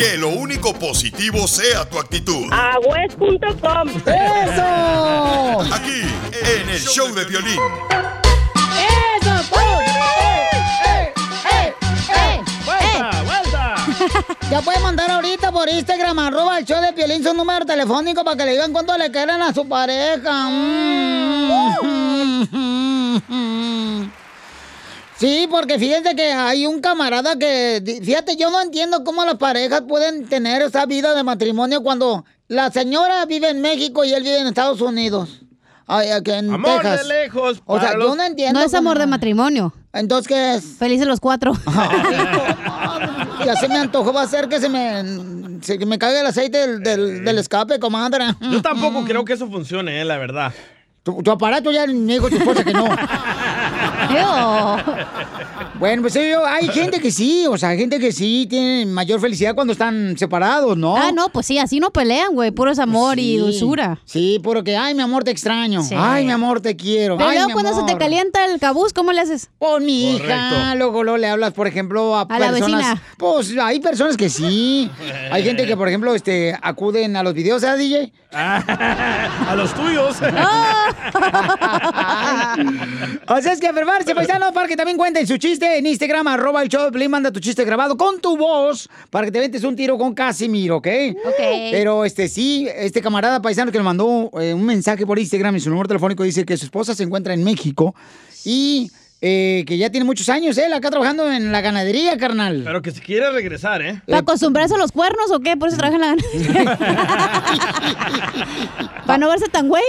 Que lo único positivo sea tu actitud. Agüez.com. ¡Eso! Aquí, en el show de violín. ¡Eso! ¡Vuelta, vuelta! Ya puede mandar ahorita por Instagram, arroba el show de Piolín, su número telefónico para que le digan cuánto le quieren a su pareja. Mm. Sí, porque fíjense que hay un camarada que, fíjate, yo no entiendo cómo las parejas pueden tener esa vida de matrimonio cuando la señora vive en México y él vive en Estados Unidos. Ay, aquí en Amor Texas. de lejos. O sea, para yo los- no entiendo. No es amor cómo- de matrimonio. Entonces, ¿qué es? Felices los cuatro. Ya se me antojó, va a ser que se me, se, que me caiga el aceite del, del, del escape, comadre. Yo tampoco creo que eso funcione, eh, la verdad. Tu, tu aparato ya me dijo tu esposa que no. 没有。Bueno, pues yo, hay gente que sí, o sea, hay gente que sí tiene mayor felicidad cuando están separados, ¿no? Ah, no, pues sí, así no pelean, güey. Puro es amor y dulzura. Sí, puro que, ay, mi amor, te extraño. Sí. Ay, mi amor, te quiero. Pero ay, luego mi cuando se te calienta el cabuz, ¿cómo le haces? Pues mi hija, luego, luego le hablas, por ejemplo, a, A la personas. vecina. Pues hay personas que sí. Hay gente que, por ejemplo, este, acuden a los videos, ¿sabes, DJ? A los tuyos. O sea, es que enfermarse, paisano, para que también cuenten su chiste en Instagram, arroba el show de manda tu chiste grabado con tu voz para que te ventes un tiro con Casimiro, ¿ok? Ok. Pero, este, sí, este camarada paisano que le mandó eh, un mensaje por Instagram y su número telefónico dice que su esposa se encuentra en México y eh, que ya tiene muchos años él acá trabajando en la ganadería, carnal. Pero que se quiere regresar, ¿eh? ¿Para acostumbrarse a los cuernos o qué? Por eso trabaja en la Para no verse tan güey.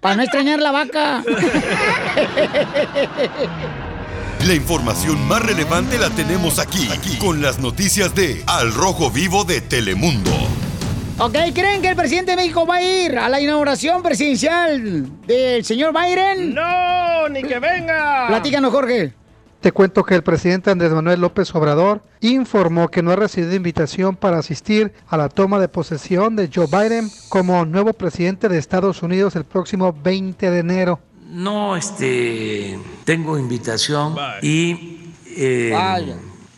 Para no extrañar la vaca. La información más relevante la tenemos aquí, aquí, con las noticias de Al Rojo Vivo de Telemundo. Ok, ¿creen que el presidente de México va a ir a la inauguración presidencial del señor Biden? ¡No! ¡Ni que venga! Platícanos, Jorge. Te cuento que el presidente Andrés Manuel López Obrador informó que no ha recibido invitación para asistir a la toma de posesión de Joe Biden como nuevo presidente de Estados Unidos el próximo 20 de enero. No, este, tengo invitación y eh,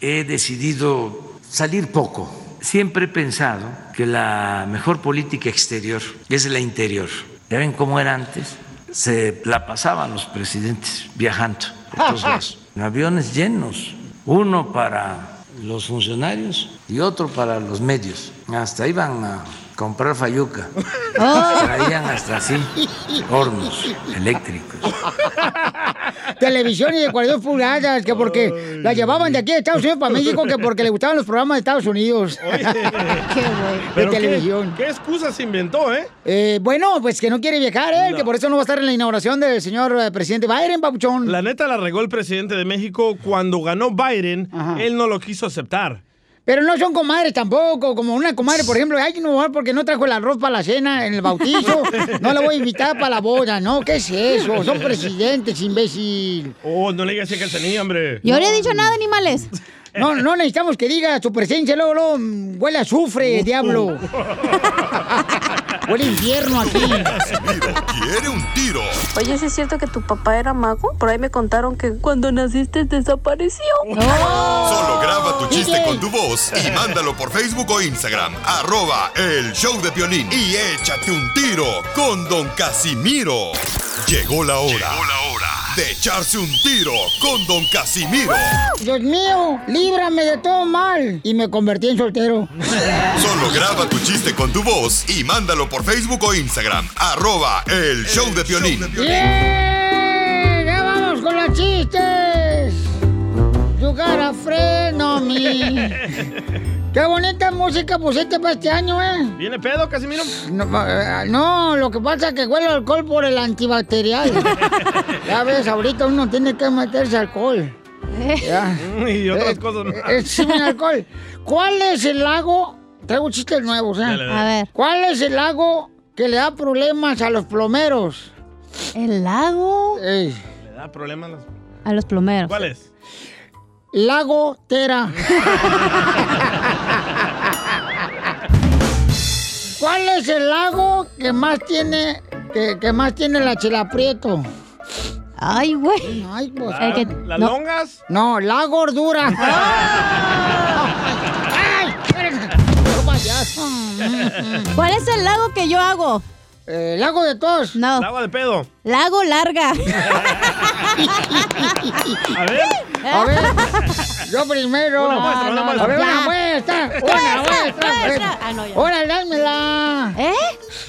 he decidido salir poco. Siempre he pensado que la mejor política exterior es la interior. Ya ven cómo era antes. Se la pasaban los presidentes viajando lados, en aviones llenos, uno para los funcionarios y otro para los medios. Hasta iban a comprar fayuca. Traían hasta así hornos eléctricos. Televisiones de 42 pulgadas, que porque la llevaban de aquí de Estados Unidos para México, que porque le gustaban los programas de Estados Unidos. Qué güey. De ¿Pero qué- televisión. ¿Qué, excusa se inventó, eh? Eh, bueno, pues que no quiere viajar él, No. que por eso no va a estar en la inauguración del señor eh, presidente Biden, papuchón. La neta la regó el presidente de México cuando ganó Biden. Ajá. Él no lo quiso aceptar. Pero no son comadres tampoco, como una comadre, por ejemplo, ay, no, porque no trajo el arroz para la cena en el bautizo, no la voy a invitar para la boda, ¿no? ¿Qué es eso? Son presidentes, imbécil. Oh, no le digas que tenía, hombre. Yo no he dicho nada, animales. No, no necesitamos que diga su presencia, luego, luego mm, huele a azufre, diablo. huele infierno aquí. Casimiro quiere un tiro. Oye, ¿sí es cierto que tu papá era mago? Por ahí me contaron que cuando naciste desapareció. Solo graba tu chiste DJ. con tu voz y mándalo por Facebook o Instagram. Arroba el show de violín. Y échate un tiro con Don Casimiro. Llegó la hora. Llegó la hora de echarse un tiro con Don Casimiro. Dios mío, líbrame de todo mal. Y me convertí en soltero. Solo graba tu chiste con tu voz y mándalo por Facebook o Instagram. Arroba el show de violín. ¡Bien! ¡Ya vamos con los chistes! You got a friend on me. ¡Qué bonita música pusiste para este año, eh! ¿Viene pedo, Casimiro? No, eh, no, lo que pasa es que huele alcohol por el antibacterial. ya ves, ahorita uno tiene que meterse alcohol. Ya. Y otras Eh, cosas más. eh, sí, alcohol. ¿Cuál es el lago? Traigo chistes nuevos, ¿eh? Dale, dale. A ver. ¿Cuál es el lago que le da problemas a los plomeros? ¿El lago? Ey, Le da problemas. las- A los plomeros. ¿Cuál es? lago Tera. es el lago que más tiene, que, más tiene la chilaprieto? Ay, güey. Ay, pues, ¿La, ¿Las no, longas? No, la gordura. Ah. ¡Ay! ¿Cuál es el lago que yo hago? Eh, lago de tos. No. Lago de pedo. Lago larga. A ver. A ver yo primero. Una muestra, una muestra. A ver, una muestra. Una Muestra, muestra. muestra. Ah, no, ya. Ahora, dámela. ¿Eh?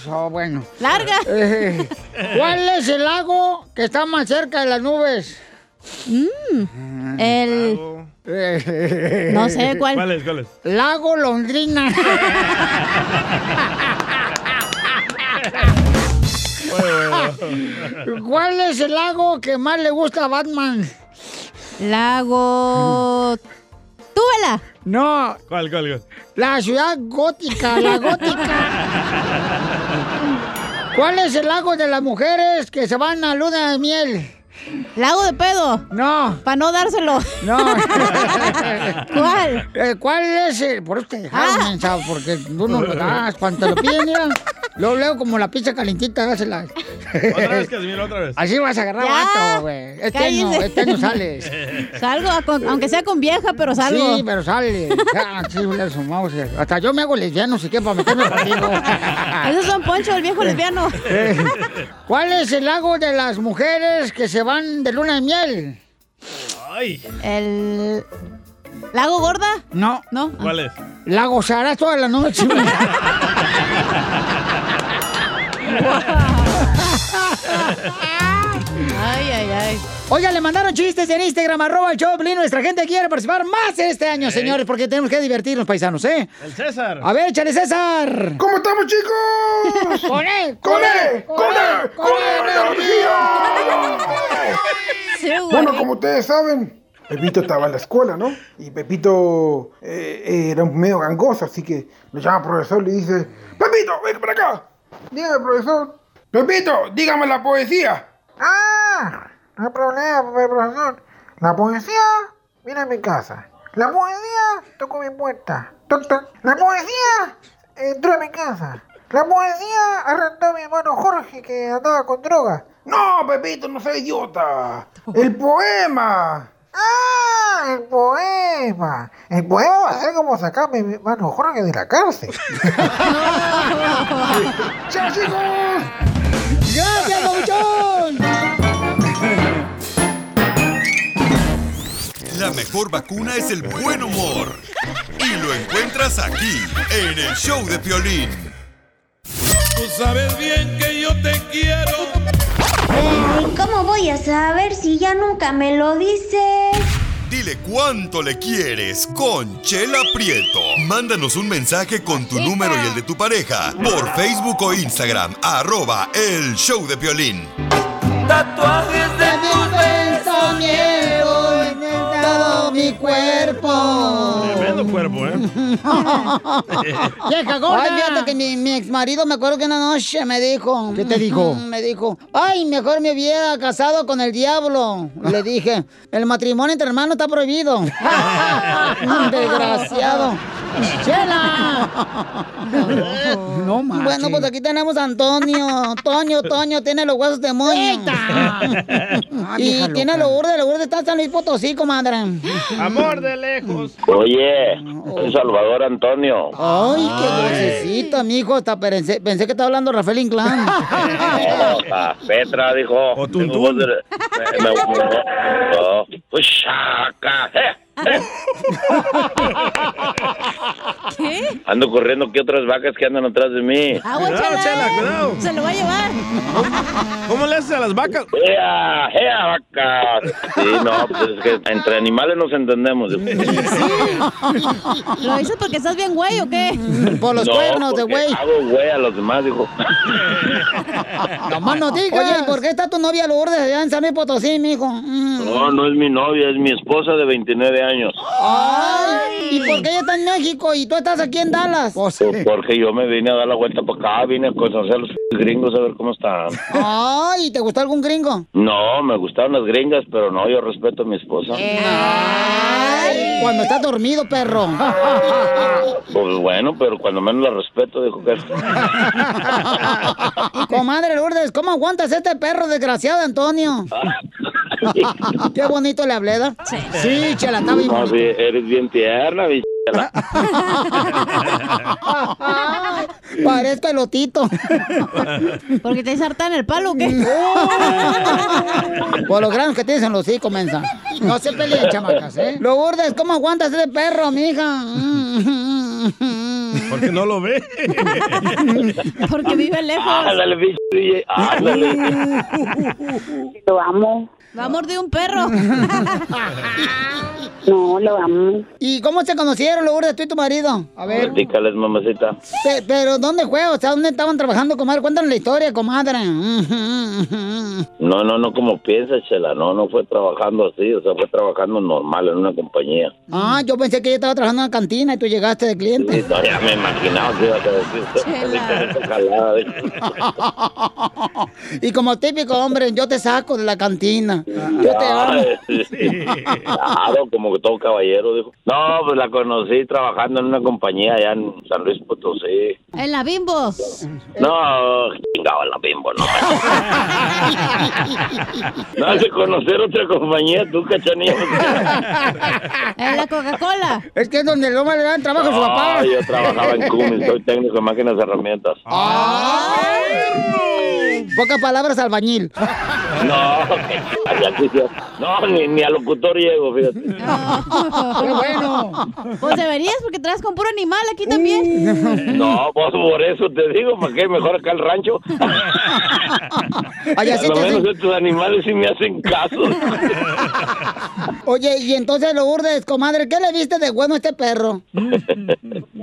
Oh, bueno. Larga. Eh, ¿Cuál es el lago que está más cerca de las nubes? El. Eh, No sé cuál. ¿Cuál es? ¿Cuál es? Lago Londrina. ¿Cuál es el lago que más le gusta a Batman? Lago. Túbela. No, ¿Cuál, cuál, cuál? la ciudad gótica, la gótica. ¿Cuál es el lago de las mujeres que se van a luna de miel? Lago de pedo. No, Para no dárselo. no. ¿Cuál? Eh, ¿Cuál es el...? Por eso te dejaron, Ah. porque tú no lo das. Cuando te lo piden, mira, luego leo como la pizza calentita, dásela. Otra vez, Casimiro, otra vez. Así vas a agarrar Ya. vato, güey. Este año, Cállese. este año sales. Salgo, con- aunque sea con vieja, pero salgo. Sí, pero sale. Sí, le sumamos. Hasta yo me hago lesbiano, si que para meterme contigo. Ese es Don Poncho, el viejo lesbiano. Eh, ¿Cuál es el lago de las mujeres que se van de luna de miel? Ay. El. ¿Lago gorda? No, No. ¿Cuál es? la gozarás toda la noche. Ay. Oiga, le mandaron chistes en Instagram, arroba el show. Nuestra gente quiere participar más este año, señores, porque tenemos que divertirnos, paisanos, ¿eh? El César. A ver, échale, César. ¿Cómo estamos, chicos? ¡Con él! ¡Con él! ¡Con él! ¡Con él! Bueno, como ustedes saben, Pepito estaba en la escuela, ¿no? Y Pepito eh, era un medio gangoso, así que lo llama al profesor y le dice, Pepito, ven para acá. Dígame, profesor. Pepito, dígame la poesía. Ah, no hay problema, profesor. La poesía viene a mi casa. La poesía tocó mi puerta. Toc, toc. La poesía entró a mi casa. La poesía arrendó a mi hermano Jorge que andaba con droga. No, Pepito, no seas idiota. El poema. Ah, el poema. El poema va a ser como sacar a mi hermano Jorge de la cárcel. ¡Chao, chicos! ¡Gracias, Pabuchón! La mejor vacuna es el buen humor. Y lo encuentras aquí, en el show de Piolín. Tú sabes bien que yo te quiero. Ay, ¿cómo voy a saber si ya nunca me lo dices? Dile cuánto le quieres con Chela Prieto. Mándanos un mensaje con tu número y el de tu pareja por Facebook o Instagram, arroba el show de Piolín. Tatuajes de tus pensamientos en todo mi cuerpo. Tremendo cuerpo, ¿eh? ¡Vieja gorda! Ay, fíjate que mi, mi ex marido me acuerdo que una noche me dijo. ¿Qué te dijo? Mm, Me dijo, ay, mejor me hubiera casado con el diablo. Le dije, el matrimonio entre hermanos está prohibido. Desgraciado. ¡Chela! No más. Bueno, pues aquí tenemos a Antonio. Toño, Toño, tiene los huesos de moño. y tiene loca. los Lourdes, los Lourdes está en San Luis Potosí, comadre. Amor de lejos. Oye, soy Salvador Antonio. Ay, qué dulcecita, mijo. Hasta pensé, pensé que estaba hablando Rafael Inclán. No, Petra dijo. O tengo voz de- me- me- ¿Qué? Ando corriendo que otras vacas que andan atrás de mí. Agua, Cuidado, Chela. Chela, cuidado. Se lo va a llevar. ¿Cómo le haces a las vacas? ¡Ea, ea, vacas! Sí, no, pues es que entre animales nos entendemos. ¿Lo dices porque estás bien güey o qué? Por los no, cuernos de güey. hago güey a los demás, dijo. Nomás no digas. Oye, ¿por qué está tu novia Lourdes allá en San Luis Potosí, mijo? Mm. No, no es mi novia, es mi esposa de 29 años. Ay, ¿y por qué ella está en México y tú estás aquí en Dallas? Pues Porque yo me vine a dar la vuelta para acá, vine a conocer a los gringos a ver cómo están. Ay, ¿te gustó algún gringo? No, me gustaron las gringas, pero no, yo respeto a mi esposa. Ay, cuando estás dormido, perro. Pues bueno, pero cuando menos la respeto, dijo que... Comadre Lourdes, ¿cómo aguantas este perro desgraciado, Antonio? Qué bonito le hablé, ¿da? Sí. Sí, chela, está bien No, sí, eres bien tierna, mi chela. Parezco elotito. Porque te en el palo, ¿o ¿qué? Por los granos que tienes en los hocico, mensa. No se peleen, chamacas, ¿eh? Lo urdes, ¿cómo aguantas ese perro, mija? Porque no lo ve. Porque vive lejos. Ándale, bicho, ándale. Lo amo. Va a morder un perro. No, lo amo. ¿Y cómo se conocieron, Lourdes, tú y tu marido? A ver. Platícales, mamacita. Pe- pero, ¿dónde fue? O sea, ¿dónde estaban trabajando, comadre? Cuéntanos la historia, comadre. No, no, no como piensas, chela. No, no fue trabajando así. O sea, fue trabajando normal en una compañía. Ah, yo pensé que ella estaba trabajando en la cantina y tú llegaste de cliente. Sí, no, ya me imaginaba que ibas a decir. Chela. Y como típico hombre, yo te saco de la cantina. Yo te amo. Ay, sí. Claro, como que todo caballero, dijo. No, pues la conocí trabajando en una compañía allá en San Luis Potosí. En la bimbo. No, chingaba la bimbo, no. No has de conocer otra compañía, tú, cachanilla. En la Coca-Cola. Es que es donde el hombre le dan trabajo a su papá. No, yo trabajaba en Cummins, soy técnico de máquinas y herramientas. Pocas palabras, albañil. No. No ni, ni a locutor llego, fíjate. Qué bueno. Pues deberías, porque traes con puro animal aquí también. No, pues por eso te digo, ¿para qué? Mejor acá el rancho. A lo te menos hacen- estos animales sí me hacen caso. Oye, y entonces lo urdes, comadre, ¿qué le viste de bueno a este perro?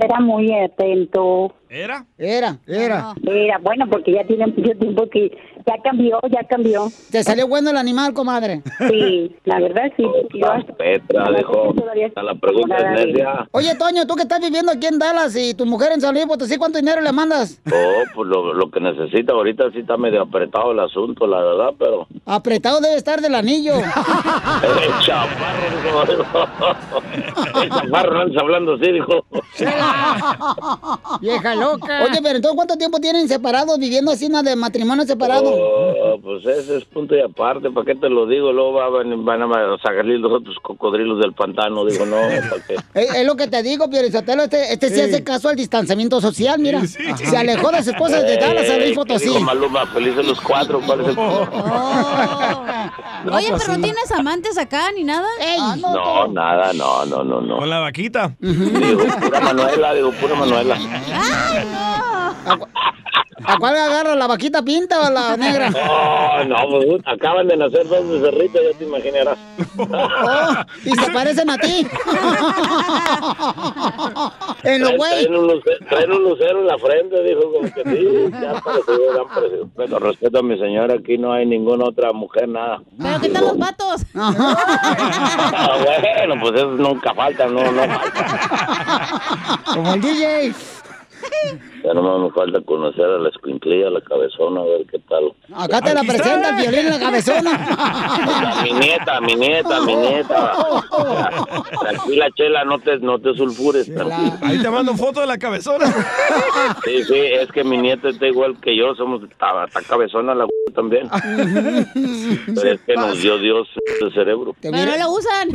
Era muy atento. ¿Era? Era, era. Era bueno porque ya tiene mucho tiempo que ya cambió, ya cambió. ¿Te salió bueno el animal, comadre? Sí, la verdad sí. yo Petra. A la pregunta es necia. Oye, Toño, tú que estás viviendo aquí en Dallas y tu mujer en San Luis Potosí, ¿cuánto dinero le mandas? Oh, pues lo, lo que necesita. Ahorita sí está medio apretado el asunto, la verdad, pero... Apretado debe estar del anillo. El chaparro. El chaparro no hablando así, dijo. Vieja loca. Oye, pero entonces, ¿cuánto tiempo tienen separados, viviendo así, nada de matrimonio separado? Oh, pues ese es punto y aparte, ¿para qué te lo digo? Luego va- van, van a salir los otros cocodrilos del pantano. Digo, no, ¿para qué? Es, es lo que te digo, Piorizotelo, este, este sí. Sí. hace caso al distanciamiento social, mira. Se alejó de su esposa de Dallas a Luis Eh, ¿qué Potosí. Maluma, felices los cuatro, ¿cuál es el Oye, pero no tienes amantes acá ni nada. No, nada, no, no, no, no. Con la vaquita. Digo, pura Manuela, digo, pura Manuela. ¿A cuál agarra, la vaquita pinta o la negra? Oh, no, pues acaban de nacer dos becerritos, ya te imaginarás. Oh, y se parecen a ti. en los güey. traen un lucero, traen un lucero en la frente, dijo, como que sí, ya han parecido, ya han parecido. Pero respeto a mi señora, aquí no hay ninguna otra mujer, nada. ¿Pero qué tal los vatos? Ah, bueno, pues eso nunca falta, no, no falta. Como el DJ. Ya nomás me falta conocer a la escuinclilla, a la cabezona, a ver qué tal. Acá te la presenta el violín en la cabezona. A mi nieta, mi nieta, mi nieta. Tranquila, Chela, no te, no te sulfures. Ahí te mando foto de la cabezona. Sí, sí, es que mi nieta está igual que yo, somos, está, está cabezona la también. Pero es que nos dio Dios el cerebro. Pero no lo usan.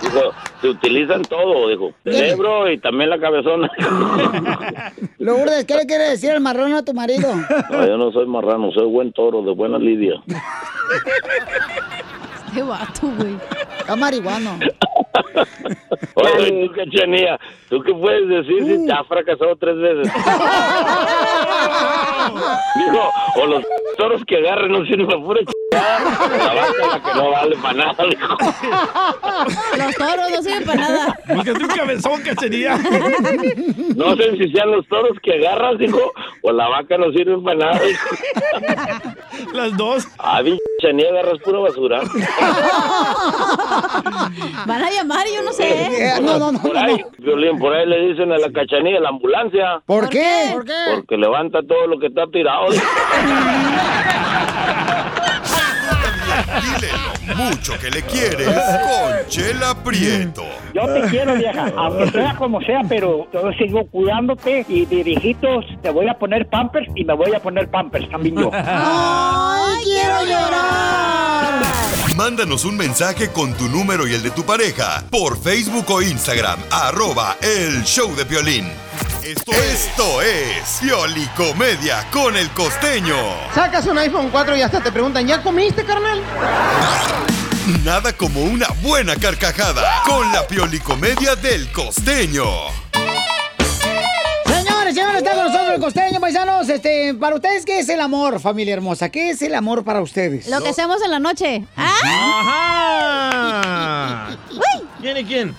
Dijo, se utilizan todo, dijo. Cerebro y también la cabezona. Lourdes, ¿qué le quiere decir el marrón a tu marido? No, yo no soy marrano, soy buen toro, de buena lidia. Qué vato, güey. Está marihuano. Oye, tú, cachanía, ¿tú qué puedes decir si te has fracasado tres veces? Dijo, o los toros que agarren no sirven para pura chingada, la vaca la que no vale para nada, dijo. Los toros no sirven para nada. Búscate un cabezón, cachería. No sé si sean los toros que agarras, dijo, o la vaca no sirven para nada, dijo. Las dos. Ah, pinche cachanía, agarras pura basura. Van a llamar y yo no sé. Por ahí, Violín, por ahí le dicen a la cachanilla, la ambulancia. ¿Por qué? ¿Por qué? Porque levanta todo lo que está tirado. Dile lo mucho que le quieres con Chela Prieto. Yo te quiero, vieja, aunque sea como sea, pero yo sigo cuidándote y de viejitos te voy a poner pampers y me voy a poner pampers también yo. ¡Ay, quiero llorar! Mándanos un mensaje con tu número y el de tu pareja por Facebook o Instagram, arroba el show de violín. Esto, esto es Piolicomedia con el costeño. Sacas un iPhone 4 y hasta te preguntan, ¿ya comiste, carnal? Nada como una buena carcajada con la Piolicomedia del costeño. El costeño, paisanos. Este, para ustedes, ¿qué es el amor, familia hermosa? ¿Qué es el amor para ustedes? Lo que hacemos en la noche. ¡Ajá! ¿Quién y quién?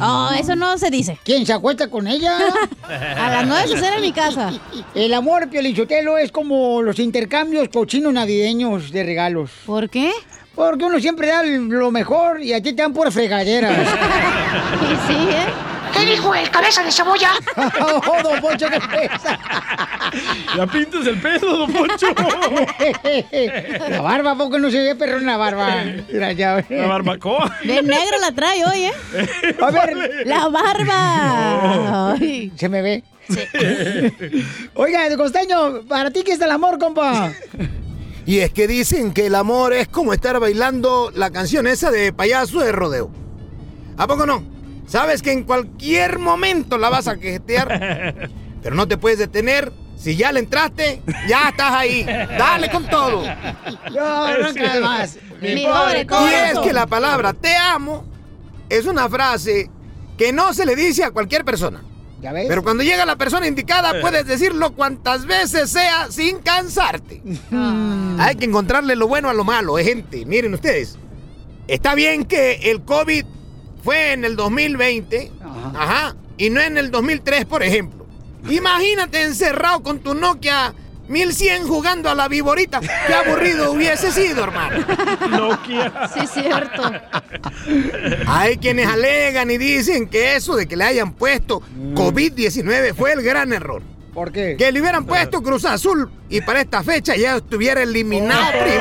Oh, eso no se dice. ¿Quién se acuesta con ella? A las nueve se cena en mi casa. El amor, Piolichotelo, es como los intercambios cochinos navideños de regalos. ¿Por qué? Porque uno siempre da lo mejor y a ti te dan por fregaderas. sí, ¿eh? ¿Qué dijo el cabeza de cebolla? oh, don Poncho, qué pesa. Ya pintas el pelo, don Poncho. La barba, ¿a poco no se ve perro en la barba? Mira, ya, La barbacoa. De negro la trae hoy, ¿eh? A ver, La barba. Ay. ¿Se me ve? Oiga, el costeño, ¿para ti qué es el amor, compa? Y es que dicen que el amor es como estar bailando la canción esa de payaso de rodeo. ¿A poco no? Sabes que en cualquier momento la vas a quejetear, pero no te puedes detener. Si ya le entraste, ya estás ahí. Dale con todo. No, arranca más. Mi pobre Y es corazón. que la palabra te amo es una frase que no se le dice a cualquier persona. ¿Ya ves? Pero cuando llega la persona indicada, puedes decirlo cuantas veces sea sin cansarte. Hay que encontrarle lo bueno a lo malo, eh, gente. Miren ustedes. Está bien que el COVID fue en el 2020, ajá, y no en el 2003, por ejemplo. Imagínate encerrado con tu Nokia 1100 jugando a la viborita. Qué aburrido hubiese sido, hermano. Nokia. Sí, es cierto. Hay quienes alegan y dicen que eso de que le hayan puesto COVID-19 fue el gran error. ¿Por qué? Que le hubieran puesto Cruz Azul y para esta fecha ya estuviera eliminado. prim.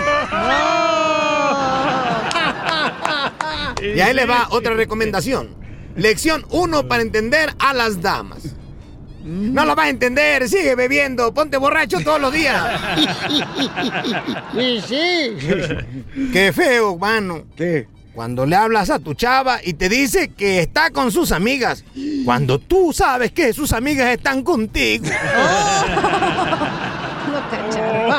Y ahí le va otra recomendación. Lección 1 para entender a las damas. No lo vas a entender, sigue bebiendo, ponte borracho todos los días. Sí, sí. Qué feo, mano. ¿Qué? Cuando le hablas a tu chava y te dice que está con sus amigas, cuando tú sabes que sus amigas están contigo. Lo cacharon.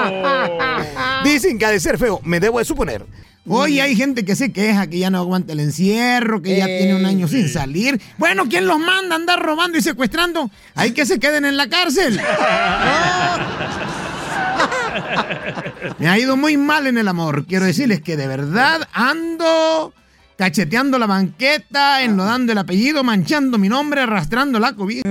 Dicen que ha de ser feo, me debo de suponer. Hoy hay gente que se queja que ya no aguanta el encierro, que ya tiene un año sin salir. Bueno, ¿quién los manda a andar robando y secuestrando? Hay que se queden en la cárcel. Me ha ido muy mal en el amor. Quiero decirles que de verdad ando cacheteando la banqueta, enlodando el apellido, manchando mi nombre, arrastrando la cobija.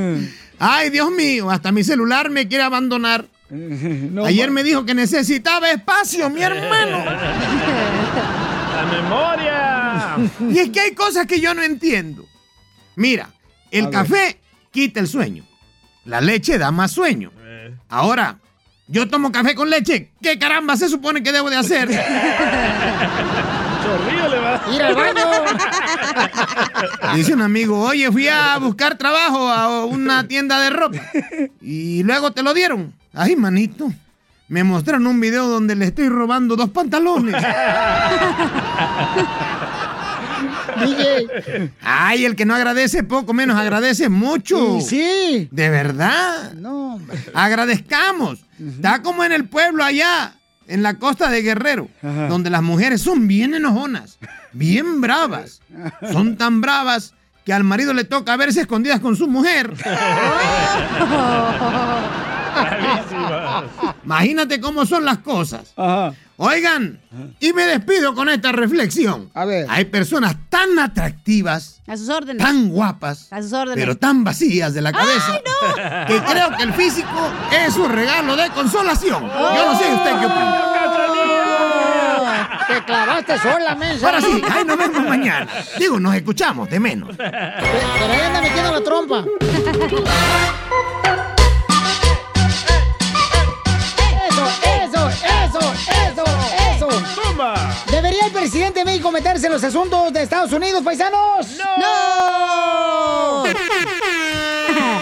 Ay, Dios mío, hasta mi celular me quiere abandonar. Ayer me dijo que necesitaba espacio, mi hermano. ¡La memoria! Y es que hay cosas que yo no entiendo. Mira, el A ver. café quita el sueño. La leche da más sueño. Ahora, yo tomo café con leche. ¿Qué caramba se supone que debo de hacer? Ir al baño. Dice un amigo, oye, fui a buscar trabajo a una tienda de ropa. Y luego te lo dieron. Ay, manito. Me mostraron un video donde le estoy robando dos pantalones. DJ. Ay, el que no agradece poco menos agradece mucho. Sí. De verdad. No, hombre. Agradezcamos. Está como en el pueblo allá, en la costa de Guerrero, Ajá. donde las mujeres son bien enojonas, bien bravas. Son tan bravas que al marido le toca verse escondidas con su mujer. Imagínate cómo son las cosas. Ajá. Oigan, y me despido con esta reflexión. A ver. Hay personas tan atractivas, A sus órdenes. tan guapas, A sus órdenes. pero tan vacías de la cabeza que creo que el físico es un regalo de consolación. Yo no sé usted qué opina. Te clavaste sola, mensa. Ahora sí, ahí nos vemos mañana. Digo, nos escuchamos, de menos. Pero ahí anda metiendo la trompa. Eso, eso, eso, eso, eso. ¡Tumba! Debería presidente de México meterse en los asuntos de Estados Unidos, paisanos? ¡No!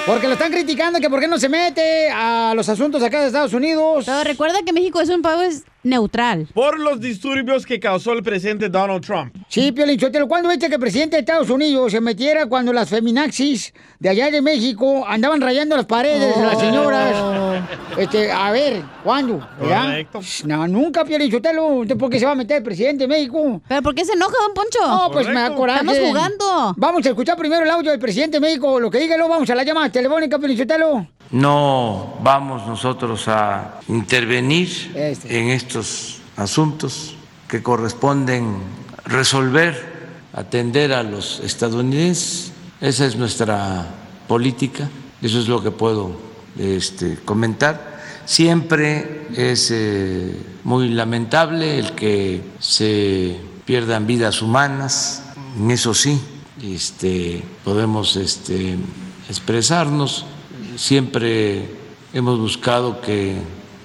Porque lo están criticando que por qué no se mete a los asuntos acá de Estados Unidos. Pero recuerda que México es un país neutral. Por los disturbios que causó el presidente Donald Trump. Sí, Piolín Sotelo, ¿cuándo viste que el presidente de Estados Unidos se metiera cuando las feminaxis de allá de México andaban rayando las paredes de las señoras? Este, a ver, ¿cuándo? Correcto. No, nunca. ¿Usted ¿Por qué se va a meter el presidente de México? ¿Pero por qué se enoja, don Poncho? No, pues me da coraje. Estamos jugando. Vamos a escuchar primero el audio del presidente de México. Lo que diga, luego vamos a la llamada telefónica, Piolín Sotelo. No vamos nosotros a intervenir en estos asuntos que corresponden resolver, atender a los estadounidenses. Esa es nuestra política, eso es lo que puedo este, comentar. Siempre es eh, muy lamentable el que se pierdan vidas humanas, en eso sí, este, podemos este, expresarnos. Siempre hemos buscado que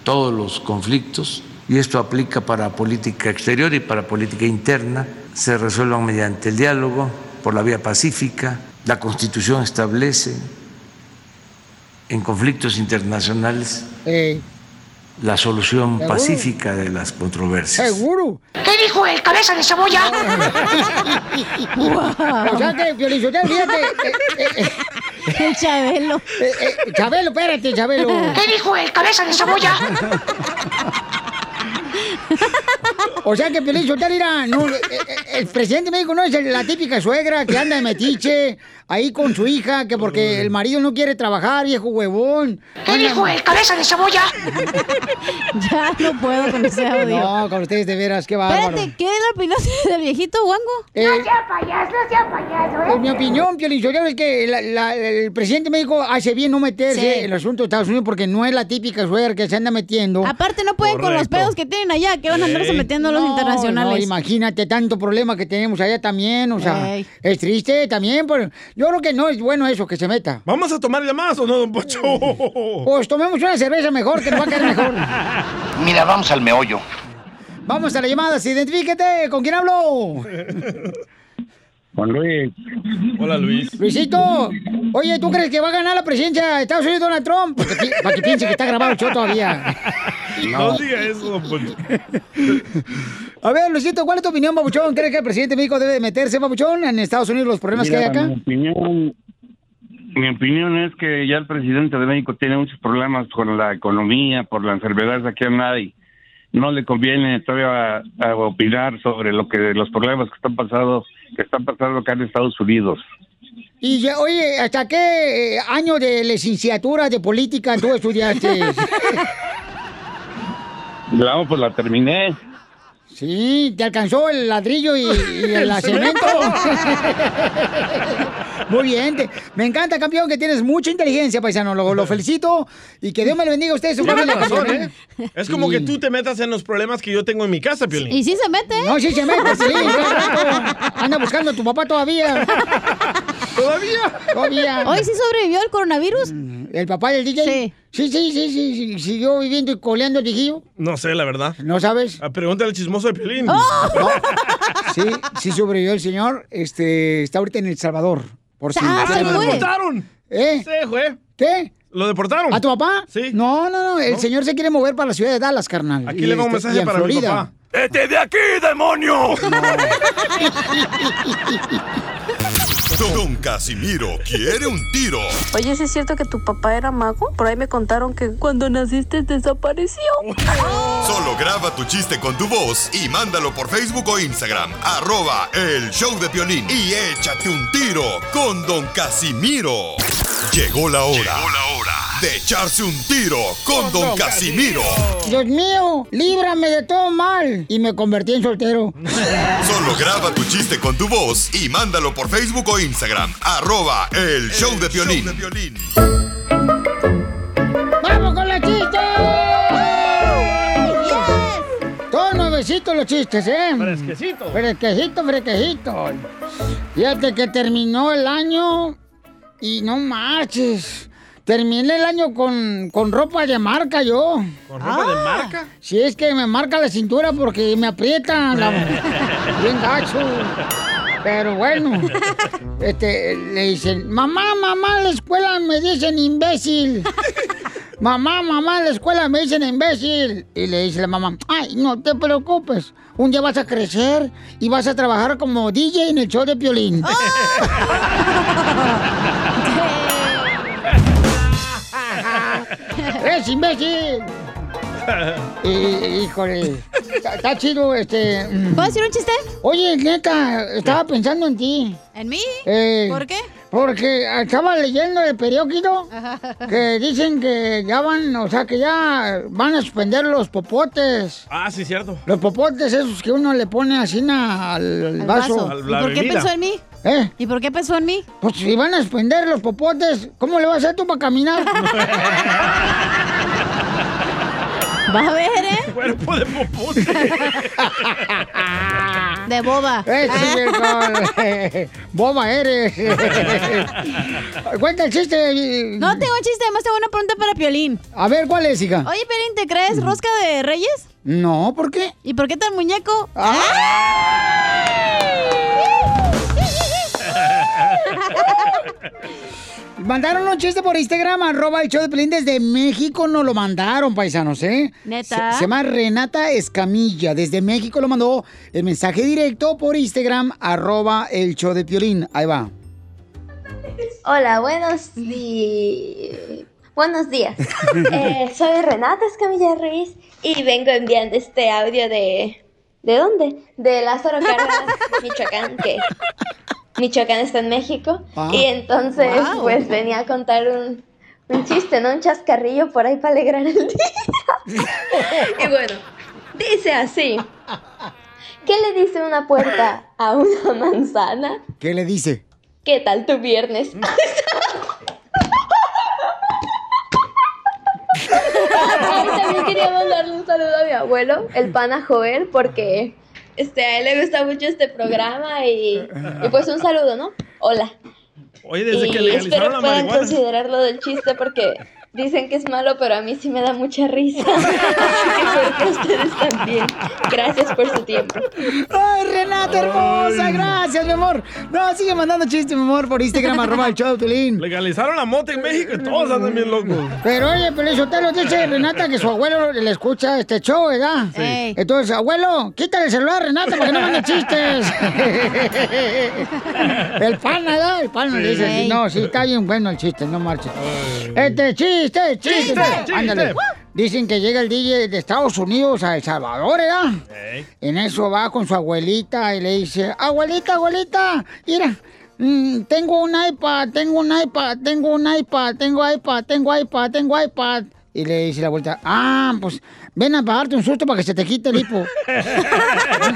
todos los conflictos, y esto aplica para política exterior y para política interna, se resuelvan mediante el diálogo, por la vía pacífica. La Constitución establece en conflictos internacionales la solución Seguro. pacífica de las controversias. Seguro. ¿Qué dijo el cabeza de cebolla? O sea que, fíjate. eh, eh, eh, Chabelo. eh, eh, Chabelo, espérate, Chabelo. ¿Qué dijo el cabeza de cebolla? O sea que Piolín Sotelo, mira, no, eh, el presidente de México no es el- la típica suegra que anda de metiche ahí con su hija, que porque el marido no quiere trabajar, viejo huevón. ¿Qué dijo el cabeza de cebolla? ya no puedo con ese audio. No, con ustedes de veras, qué bárbaro. Espérate, ¿qué es la opinión del viejito Wango? Eh, sea payaso, no sea payaso, En mi opinión, Piolín es que la- la- el presidente de México hace bien no meterse Sí. en el asunto de Estados Unidos porque no es la típica suegra que se anda metiendo. Aparte no pueden con los pedos que tienen allá, que van a andarse Ey. metiendo a los No, internacionales. No, imagínate tanto problema que tenemos allá también, o sea, es triste también, pero yo creo que no es bueno eso que se meta. ¿Vamos a tomar llamadas o no, don Pocho? Pues tomemos una cerveza mejor, que nos va a quedar mejor. Mira, vamos al meollo. Vamos a la llamada, identifíquete, ¿con quién hablo? Juan Luis. Hola, Luis. Luisito, oye, ¿tú crees que va a ganar la presidencia de Estados Unidos Donald Trump? Porque pi- Para que piense que está grabado el show todavía. No diga eso, Poncho. A ver, Luisito, ¿cuál es tu opinión, Babuchón? ¿Crees que el presidente de México debe meterse, Babuchón, en Estados Unidos los problemas que hay acá? Mi opinión, mi opinión es que ya el presidente de México tiene muchos problemas con la economía, por la enfermedad aquí en nadie. No le conviene todavía a, a opinar sobre lo que los problemas que están pasando, que están pasando acá en Estados Unidos. Y ya, oye, ¿hasta qué eh, año de licenciatura de política tú estudiaste? La, pues la terminé. Sí, te alcanzó el ladrillo y, y el, El cemento. Muy bien, te- me encanta, campeón, que tienes mucha inteligencia, paisano. Lo, lo felicito y que Dios me lo bendiga a ustedes. su familia, razón, ¿eh? Es como que tú te metas en los problemas que yo tengo en mi casa, Piolín. Y sí se mete. No, sí se mete, sí. Anda buscando a tu papá todavía. ¿Todavía? Todavía. ¿Hoy sí sobrevivió el coronavirus? ¿El papá del DJ? Sí. Sí, sí, sí, sí, sí, siguió viviendo y coleando el viejillo. No sé, la verdad. ¿No sabes? Ah, Pregúntale al chismoso de Piolín. Sí, sí sobrevivió el señor. Este, está ahorita en El Salvador. Por si Ah, quieren- lo deportaron. ¿Eh? Sí, güey. ¿Qué? ¿Lo deportaron? ¿A tu papá? Sí. No, no, no. El ¿No? señor se quiere mover para la ciudad de Dallas, carnal. Aquí Y le va un este- mensaje para mi Florida. papá. ¡Vete de aquí, demonio! Don Casimiro quiere un tiro. Oye, ¿sí es cierto que tu papá era mago? Por ahí me contaron que cuando naciste desapareció. Solo graba tu chiste con tu voz y mándalo por Facebook o Instagram. Arroba el show de Piolín. Y échate un tiro con Don Casimiro. Llegó la hora. Llegó la hora de echarse un tiro con Don Casimiro. Dios mío, líbrame de todo mal. Y me convertí en soltero. Solo graba tu chiste con tu voz y mándalo por Facebook o Instagram. Arroba el show de Piolín. ¡Vamos con los chistes! Todos nuevecitos los chistes, ¿eh? Fresquecito. Fresquecito, fresquecito. Fíjate que terminó el año y no marches. Terminé el año con, con ropa de marca yo. ¿Con ropa de marca? Sí, es que me marca la cintura porque me aprieta la... bien gacho. Pero bueno, este, le dicen, mamá, mamá, la escuela me dicen imbécil. Mamá, mamá, en la escuela me dicen imbécil. Y le dice la mamá, ay, no te preocupes. Un día vas a crecer y vas a trabajar como DJ en el show de Piolín. ¡Es imbécil! Y, híjole, está- chido, este... ¿Puedo decir un chiste? Oye, neta, estaba pensando en ti. ¿En mí? Eh, ¿Por qué? Porque estaba leyendo el periódico que dicen que ya van, o sea, que ya van a suspender los popotes. Ah, sí, cierto. Los popotes esos que uno le pone así al, al Al vaso. vaso. ¿Y por qué pensó en mí? ¿Eh? ¿Y por qué pensó en mí? Pues si van a suspender los popotes, ¿cómo le vas a hacer tú para caminar? Va a ver, ¿eh? Cuerpo de popote. De boba. Eh, sí, viejo. Boba eres. Cuenta el chiste. No tengo chiste, además tengo una pregunta para Piolín. A ver, ¿cuál es, hija? Oye, Piolín, ¿te crees rosca de reyes? No, ¿por qué? ¿Y por qué tan muñeco? Mandaron un chiste por Instagram, arroba el show de Pelín desde México, nos lo mandaron, paisanos, ¿eh? ¿Neta? Se, se llama Renata Escamilla, desde México lo mandó el mensaje directo por Instagram, arroba el show de Piolín. Ahí va. Hola, buenos días. Buenos días. Eh, soy Renata Escamilla Ruiz y vengo enviando este audio de... ¿De dónde? De Lázaro Cárdenas, Michoacán, que Michoacán está en México. Ah. Y entonces, Wow. pues venía a contar un, un chiste, ¿no? Un chascarrillo por ahí para alegrar el día. y bueno, dice así. ¿Qué le dice una puerta a una manzana? ¿Qué le dice? ¿Qué tal tu viernes? Ay, también quería mandarle un saludo a mi abuelo, el pana Joel, porque este, a él le gusta mucho este programa y, y pues un saludo, ¿no? Hola. Oye, desde y que espero legalizaron la puedan marihuana. considerarlo del chiste porque dicen que es malo, pero a mí sí me da mucha risa. Ustedes también. Gracias por su tiempo. ¡Ay, Renata hermosa! Gracias, mi amor. No, sigue mandando chistes, mi amor, por Instagram, arroba el show de Piolín. Legalizaron la mota en México y todos andan bien locos. Pero oye, Pelizotelo dice Renata que su abuelo le escucha este show, ¿verdad? Sí. Ey. Entonces, abuelo, quítale el celular, Renata, para que no mande chistes. el pan, ¿verdad? El pan le dice, Ey. no, sí, está bien bueno el chiste, no marches. Este, chiste, chiste. Chiste, chiste. Ándale. Dicen que llega el DJ de Estados Unidos a El Salvador, ¿verdad? En eso va con su abuelita y le dice, abuelita, abuelita, mira, mm, tengo un iPad, tengo un iPad, tengo un iPad, tengo iPad, tengo iPad, tengo iPad. Y le dice la abuelita, ah, pues ven a pagarte un susto para que se te quite el hipo. no,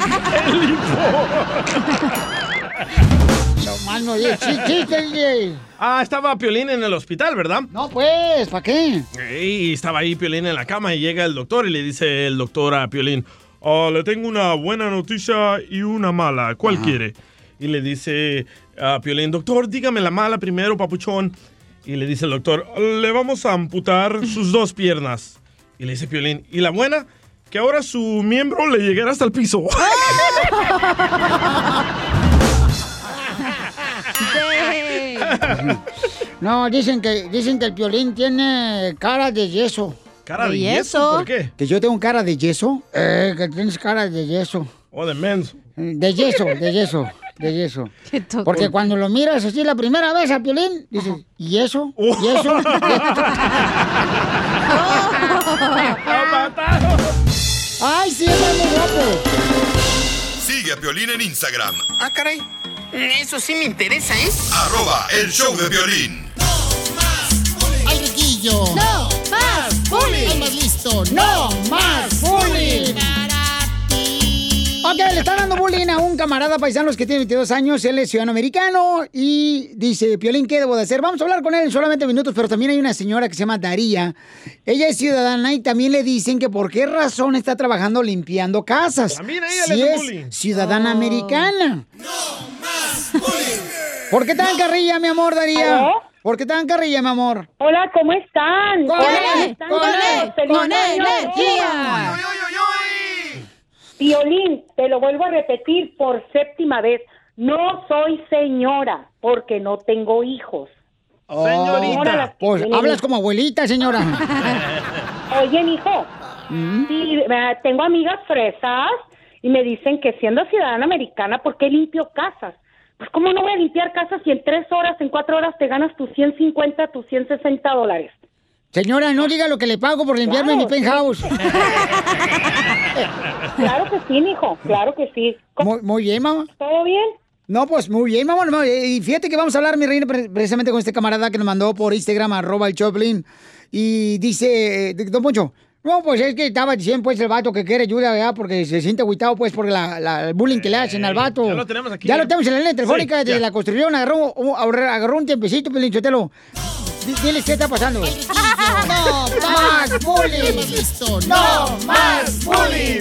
mano, oye, chi- chiste. Ah, estaba Piolín en el hospital, ¿verdad? No, pues, ¿para qué? Y estaba ahí Piolín en la cama y llega el doctor y le dice el doctor a Piolín, "Ah, le tengo una buena noticia y una mala, ¿cuál quiere? Y le dice a Piolín, doctor, dígame la mala primero, papuchón. Y le dice el doctor, le vamos a amputar sus dos piernas. Y le dice Piolín, ¿y la buena? Que ahora su miembro le llegará hasta el piso. No, dicen que, dicen que el violín tiene cara de yeso. ¿Cara de ¿De yeso? yeso? ¿Por qué? Que yo tengo cara de yeso. Eh, que tienes cara de yeso. O de menso. De yeso, de yeso, de yeso. Porque cuando lo miras así la primera vez a Piolín, dices, ¿y eso? ¿Y eso? ¡Ay, sí, es muy guapo! Sigue a Piolín en Instagram, Ah, caray. Eso sí me interesa, ¿eh? arroba el show de violín. ¡Ay, riquillo! ¡No más bullying! ¿Estás listo? ¡No más bullying! Ok, le están dando bullying a un camarada paisanos que tiene 22 años, él es ciudadano americano y dice, Piolín, ¿qué debo de hacer? Vamos a hablar con él en solamente minutos, pero también hay una señora que se llama Daría. Ella es ciudadana y también le dicen que por qué razón está trabajando limpiando casas. También a ella si le es bullying. ciudadana americana. ¿Por qué tan carrilla, mi amor, Daría? ¿Por qué te dan carrilla, mi amor? Hola, ¿cómo están? Con él, ¿cómo están? con él, Feliz con energía. Violín, te lo vuelvo a repetir por séptima vez. No soy señora porque no tengo hijos. Las que Pues hablas como abuelita, señora. Oye, hijo, sí, eh, tengo amigas fresas y me dicen que siendo ciudadana americana, ¿por qué limpio casas? Pues cómo no voy a limpiar casas si en tres horas, en cuatro horas te ganas tus 150, tus 160 dólares. Señora, no diga lo que le pago por limpiarme Claro, mi penthouse. Claro que sí, mijo, claro que sí. Muy, muy bien, mamá. ¿Todo bien? No, pues muy bien, mamá. Y fíjate que vamos a hablar, mi reina, pre- precisamente con este camarada que nos mandó por Instagram, arroba el Choplin. Y dice, eh, don Poncho, no, pues es que estaba diciendo, pues, el vato que quiere ayuda, ¿verdad? Porque se siente agüitado, pues, por la, la- el bullying que le hacen al vato. ya lo tenemos aquí. Ya lo tenemos en la línea telefónica Sí, de la construcción. Agarró, un- agarró un tiempecito, Pelín Chotelo. Di- Diles qué está pasando. No más bullying. No más bullying.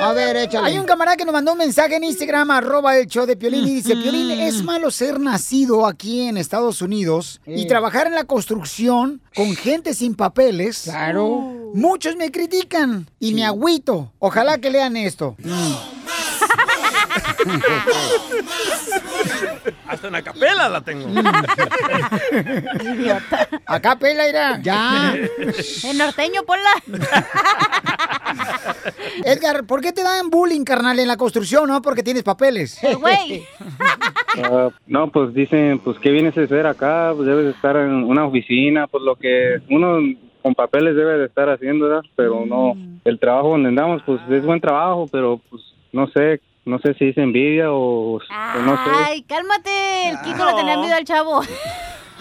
A ver, échale. Hay un camarada que nos mandó un mensaje en Instagram, arroba el show de Piolín, y dice, Piolín, es malo ser nacido aquí en Estados Unidos y trabajar en la construcción con gente sin papeles. Claro. Muchos me critican y me agüito. Ojalá que lean esto. Hasta en la capela la tengo. Acá pela irá. Ya. El norteño, ponla. Edgar, ¿por qué te dan bullying, carnal, en la construcción, no? Porque tienes papeles. Güey. Ah, no, pues dicen, pues, ¿qué vienes a hacer acá? Pues debes de estar en una oficina, pues lo que uno con papeles debe de estar haciendo, ¿verdad? Pero no, el trabajo donde andamos, pues es buen trabajo, pero pues no sé, no sé si es envidia o, o no sé. Ay, cálmate. El Kiko le tenía miedo al chavo.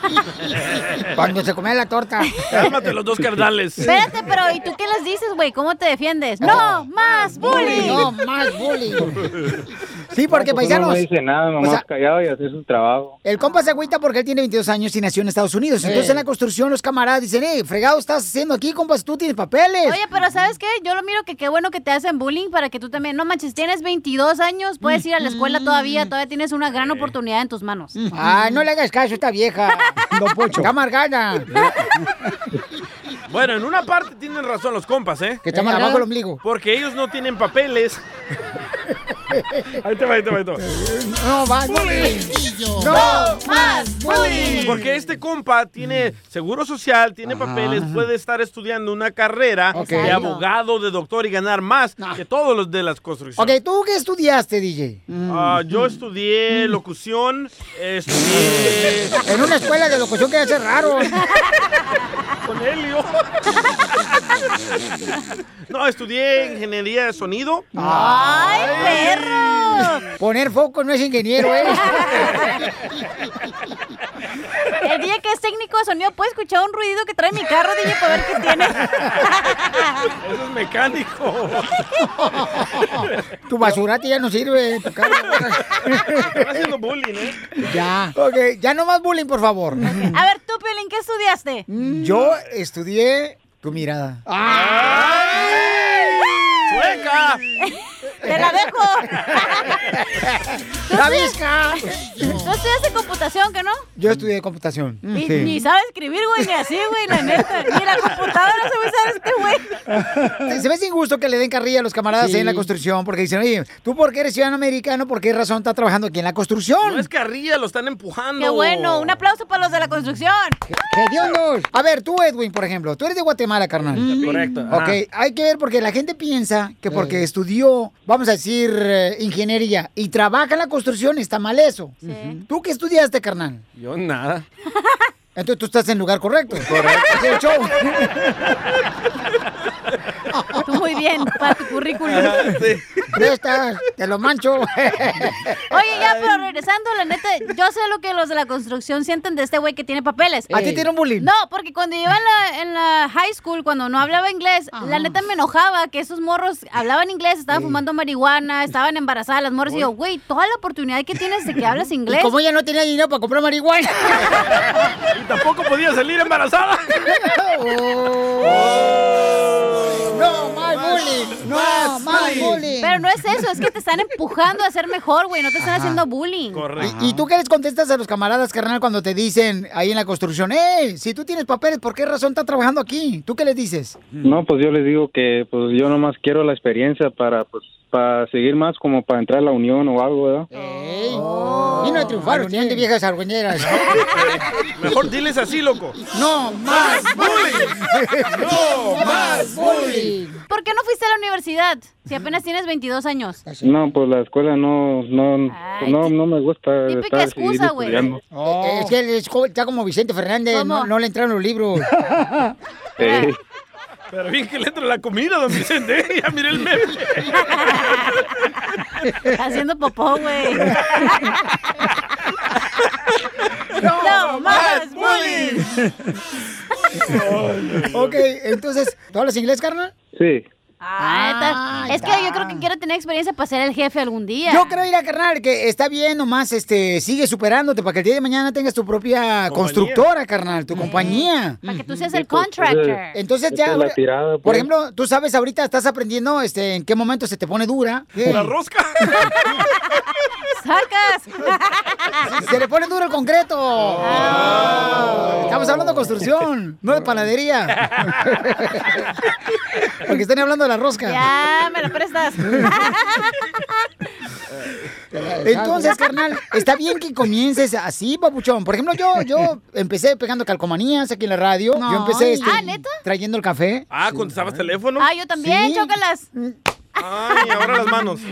Cuando se comía la torta. Cálmate los dos carnales. Espérate, pero ¿y tú qué les dices, güey? ¿Cómo te defiendes? ¡No! ¡Más bullying! No, más bullying. Sí, porque paisanos. no dice nada, nomás o sea, callado y hacer su trabajo. El compa se agüita porque él tiene 22 años y nació en Estados Unidos. Entonces Eh. en la construcción los camaradas dicen, eh, fregado estás haciendo aquí, compas, tú tienes papeles. Oye, pero ¿sabes qué? Yo lo miro que qué bueno que te hacen bullying para que tú también... No manches, tienes 22 años, puedes ir a la escuela todavía, todavía tienes una gran oportunidad en tus manos. Ay, no le hagas caso a esta vieja, don Pocho. Está amargada. Bueno, en una parte tienen razón los compas, ¿eh? Que está amargado el ombligo. Porque ellos no tienen papeles. ahí te va, ahí te va, ahí te va. No, más bullying. No más bullying. Porque este compa tiene seguro social, tiene papeles, puede estar estudiando una carrera de abogado, de doctor y ganar más que todos los de las construcciones. Ok, ¿tú qué estudiaste, DJ? Ah, yo estudié locución, estudié En una escuela de locución que hace raro. con Helio. No, estudié ingeniería de sonido. ¡Ay, perro! Poner foco no es ingeniero, ¿eh? El día que es técnico de sonido, ¿puede escuchar un ruido que trae mi carro, DJ, para ver qué tiene? Eso es mecánico. Tu basurati ya no sirve. Tu carro. Están haciendo bullying, ¿eh? ya. Ok, ya no más bullying, por favor. A ver, tú, Piolín, ¿qué estudiaste? Yo estudié tu mirada. ¡Sueca! ¡Te la dejo! ¡La visca! ¿Tú estudiaste computación, que no? Yo estudié computación. Ni, Sí. ni sabe escribir, güey, ni así, güey, la neta. Ni la computadora se va a usar este güey. Se me hace injusto que le den carrilla a los camaradas Sí. ahí en la construcción porque dicen, oye, tú porque eres ciudadano americano, ¿por qué razón estás trabajando aquí en la construcción? No es carrilla, lo están empujando. Qué bueno, un aplauso para los de la construcción. ¡Hediondos! A ver, tú, Edwin, por ejemplo, tú eres de Guatemala, carnal. Correcto. ajá. Ok, hay que ver porque la gente piensa que porque estudió, vamos a decir, eh, ingeniería y trabaja en la construcción está mal eso. ¿Tú qué estudiaste, carnal? Yo nada. Entonces tú estás en el lugar correcto. Correcto. el show. Tú muy bien, para tu currículum. Prestas, te lo mancho. Oye, ya, pero regresando, la neta, yo sé lo que los de la construcción sienten de este güey que tiene papeles. ¿A ti tiene un bullying? No, porque cuando yo iba en la, en la high school, cuando no hablaba inglés, la neta me enojaba que esos morros hablaban inglés, estaban fumando marihuana, estaban embarazadas las morras. Y yo, güey, toda la oportunidad que tienes de que hablas inglés. Y como ella no tenía dinero para comprar marihuana. Y tampoco podía salir embarazada. No más bullying. No más bullying. Pero no es eso, es que te están empujando a ser mejor, güey. No te están haciendo bullying. ¿Y, y tú qué les contestas a los camaradas, carnal, cuando te dicen ahí en la construcción, ¡eh! Si tú tienes papeles, ¿por qué razón estás trabajando aquí? ¿Tú qué les dices? No, pues yo les digo que pues yo nomás quiero la experiencia para pues para seguir más como para entrar a la unión o algo, ¿verdad? Y no triunfaron, tienen de viejas argüeñeras. Mejor diles así, loco. ¡No más bullying! ¡No más bullying! ¿Por qué no fuiste a la universidad si apenas tienes 22 años? No, pues la escuela no no pues, no, no me gusta Típica estar excusa, güey. estudiando. Eh, Es que él está como Vicente Fernández, no, no le entraron los libros. Eh, Pero bien que le entra la comida, don Vicente. Ya mire el meme. Haciendo popó, güey. ¡No más bullying! ok, entonces, ¿tú hablas inglés, carnal? sí. Ah, neta. es que yo creo que quiero tener experiencia para ser el jefe algún día. Yo creo ir a carnal que está bien, nomás este, sigue superándote para que el día de mañana tengas tu propia constructora, carnal, tu compañía. Para que tú seas el contractor. Entonces ya, es la ahora- tirada, por pues. ejemplo, tú sabes ahorita estás aprendiendo este, en qué momento se te pone dura. La rosca. ¡Sacas! Se le pone duro el concreto. Ah. Estamos hablando de construcción, no de panadería. Porque están hablando de la rosca. Ya, me la prestas. Entonces, carnal, está bien que comiences así, papuchón. Por ejemplo, yo, yo empecé pegando calcomanías aquí en la radio. Yo empecé este, Ah, ¿neta? trayendo el café. Ah, ¿contestabas teléfono? Ah, yo también, Sí. chócalas. Ay, ahora las manos.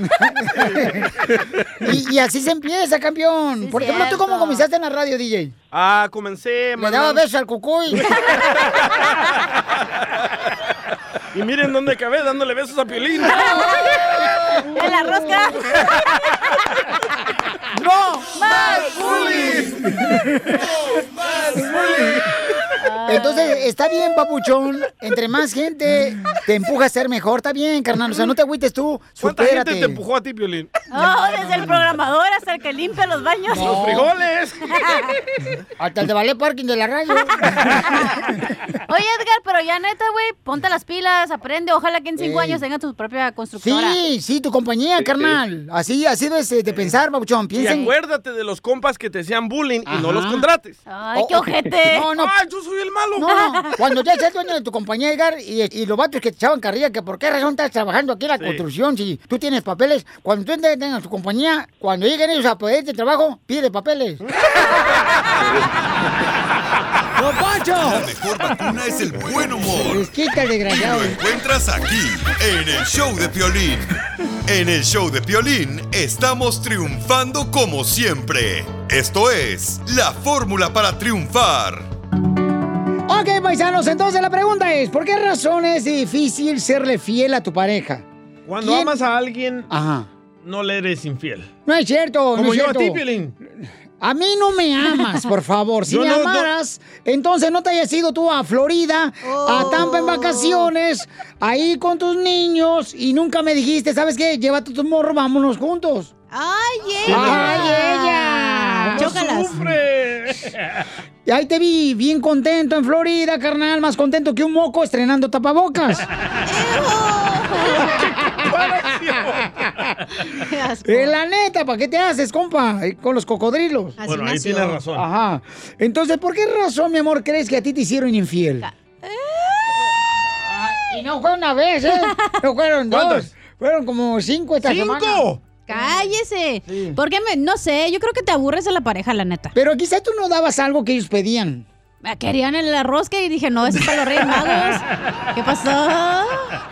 Y, y así se empieza, campeón. Por ejemplo, ¿tú cómo comenzaste en la radio, DJ? Ah, comencé. Le daba besos al cucuy. Y miren dónde acabé, dándole besos a Piolín. En la rosca. ¡No! ¡Más bullying! ¡Más bullying! Entonces, está bien, papuchón. Entre más gente te empuja a ser mejor, está bien, carnal. O sea, no te agüites tú. ¿Cuánta Supérate. gente te empujó a ti, Piolín? Oh, desde el programador hasta el que limpia los baños. No. frijoles. Hasta el de Ballet Parking de la radio. Oye, Edgar, pero ya neta, güey, ponte las pilas, aprende. Ojalá que en cinco Ey. años tengas tu propia constructora. Sí, sí, tu compañía, carnal. Así, así debes de pensar, papuchón. Y Piensen. acuérdate de los compas que te hacían bullying y no los contrates. Ay, qué ojete. No, no. ¡Ay, yo soy el malo! No, no. Cuando ya seas dueño de tu compañía, Edgar, y, y los vatos que te echaban carrilla, que por qué razón estás trabajando aquí en la Sí. construcción si tú tienes papeles, cuando tú tengas tu compañía, cuando lleguen ellos a pedirte trabajo, pide papeles. ¡No, Pancho! La mejor vacuna es el buen humor. Les quita el Y desgraciado. lo encuentras aquí, en el show de Piolín. En el show de Piolín estamos triunfando como siempre. Esto es la fórmula para triunfar. Ok, paisanos, entonces la pregunta es, ¿por qué razón es difícil serle fiel a tu pareja? Cuando ¿Quién? amas a alguien, Ajá. no le eres infiel. No es cierto, no Como es yo a ti, Piolín. A mí no me amas, por favor. Si Yo me no- no- amaras, entonces no te hayas ido tú a Florida, a Tampa en vacaciones, ahí con tus niños, y nunca me dijiste, ¿sabes qué? Llévate tu morro, vámonos juntos. ¡Ay, ella! ¡Ay, ella! Chócalas. ¡Sufre! Y ahí te vi bien contento en Florida, carnal, más contento que un moco estrenando tapabocas. Eh, la neta, ¿para qué te haces, compa? Con los cocodrilos. Bueno, ahí tienes razón. Ajá. Entonces, ¿por qué razón, mi amor, crees que a ti te hicieron infiel? Y no fue una vez, ¿eh? No fueron dos. Fueron como cinco esta semana. ¡Cinco! Cállese. ¿Por qué me.? No sé, yo creo que te aburres de la pareja, la neta. Pero quizá tú no dabas algo que ellos pedían. Me Querían el arroz que y dije, no, eso es para los Reyes Magos. ¿Qué pasó?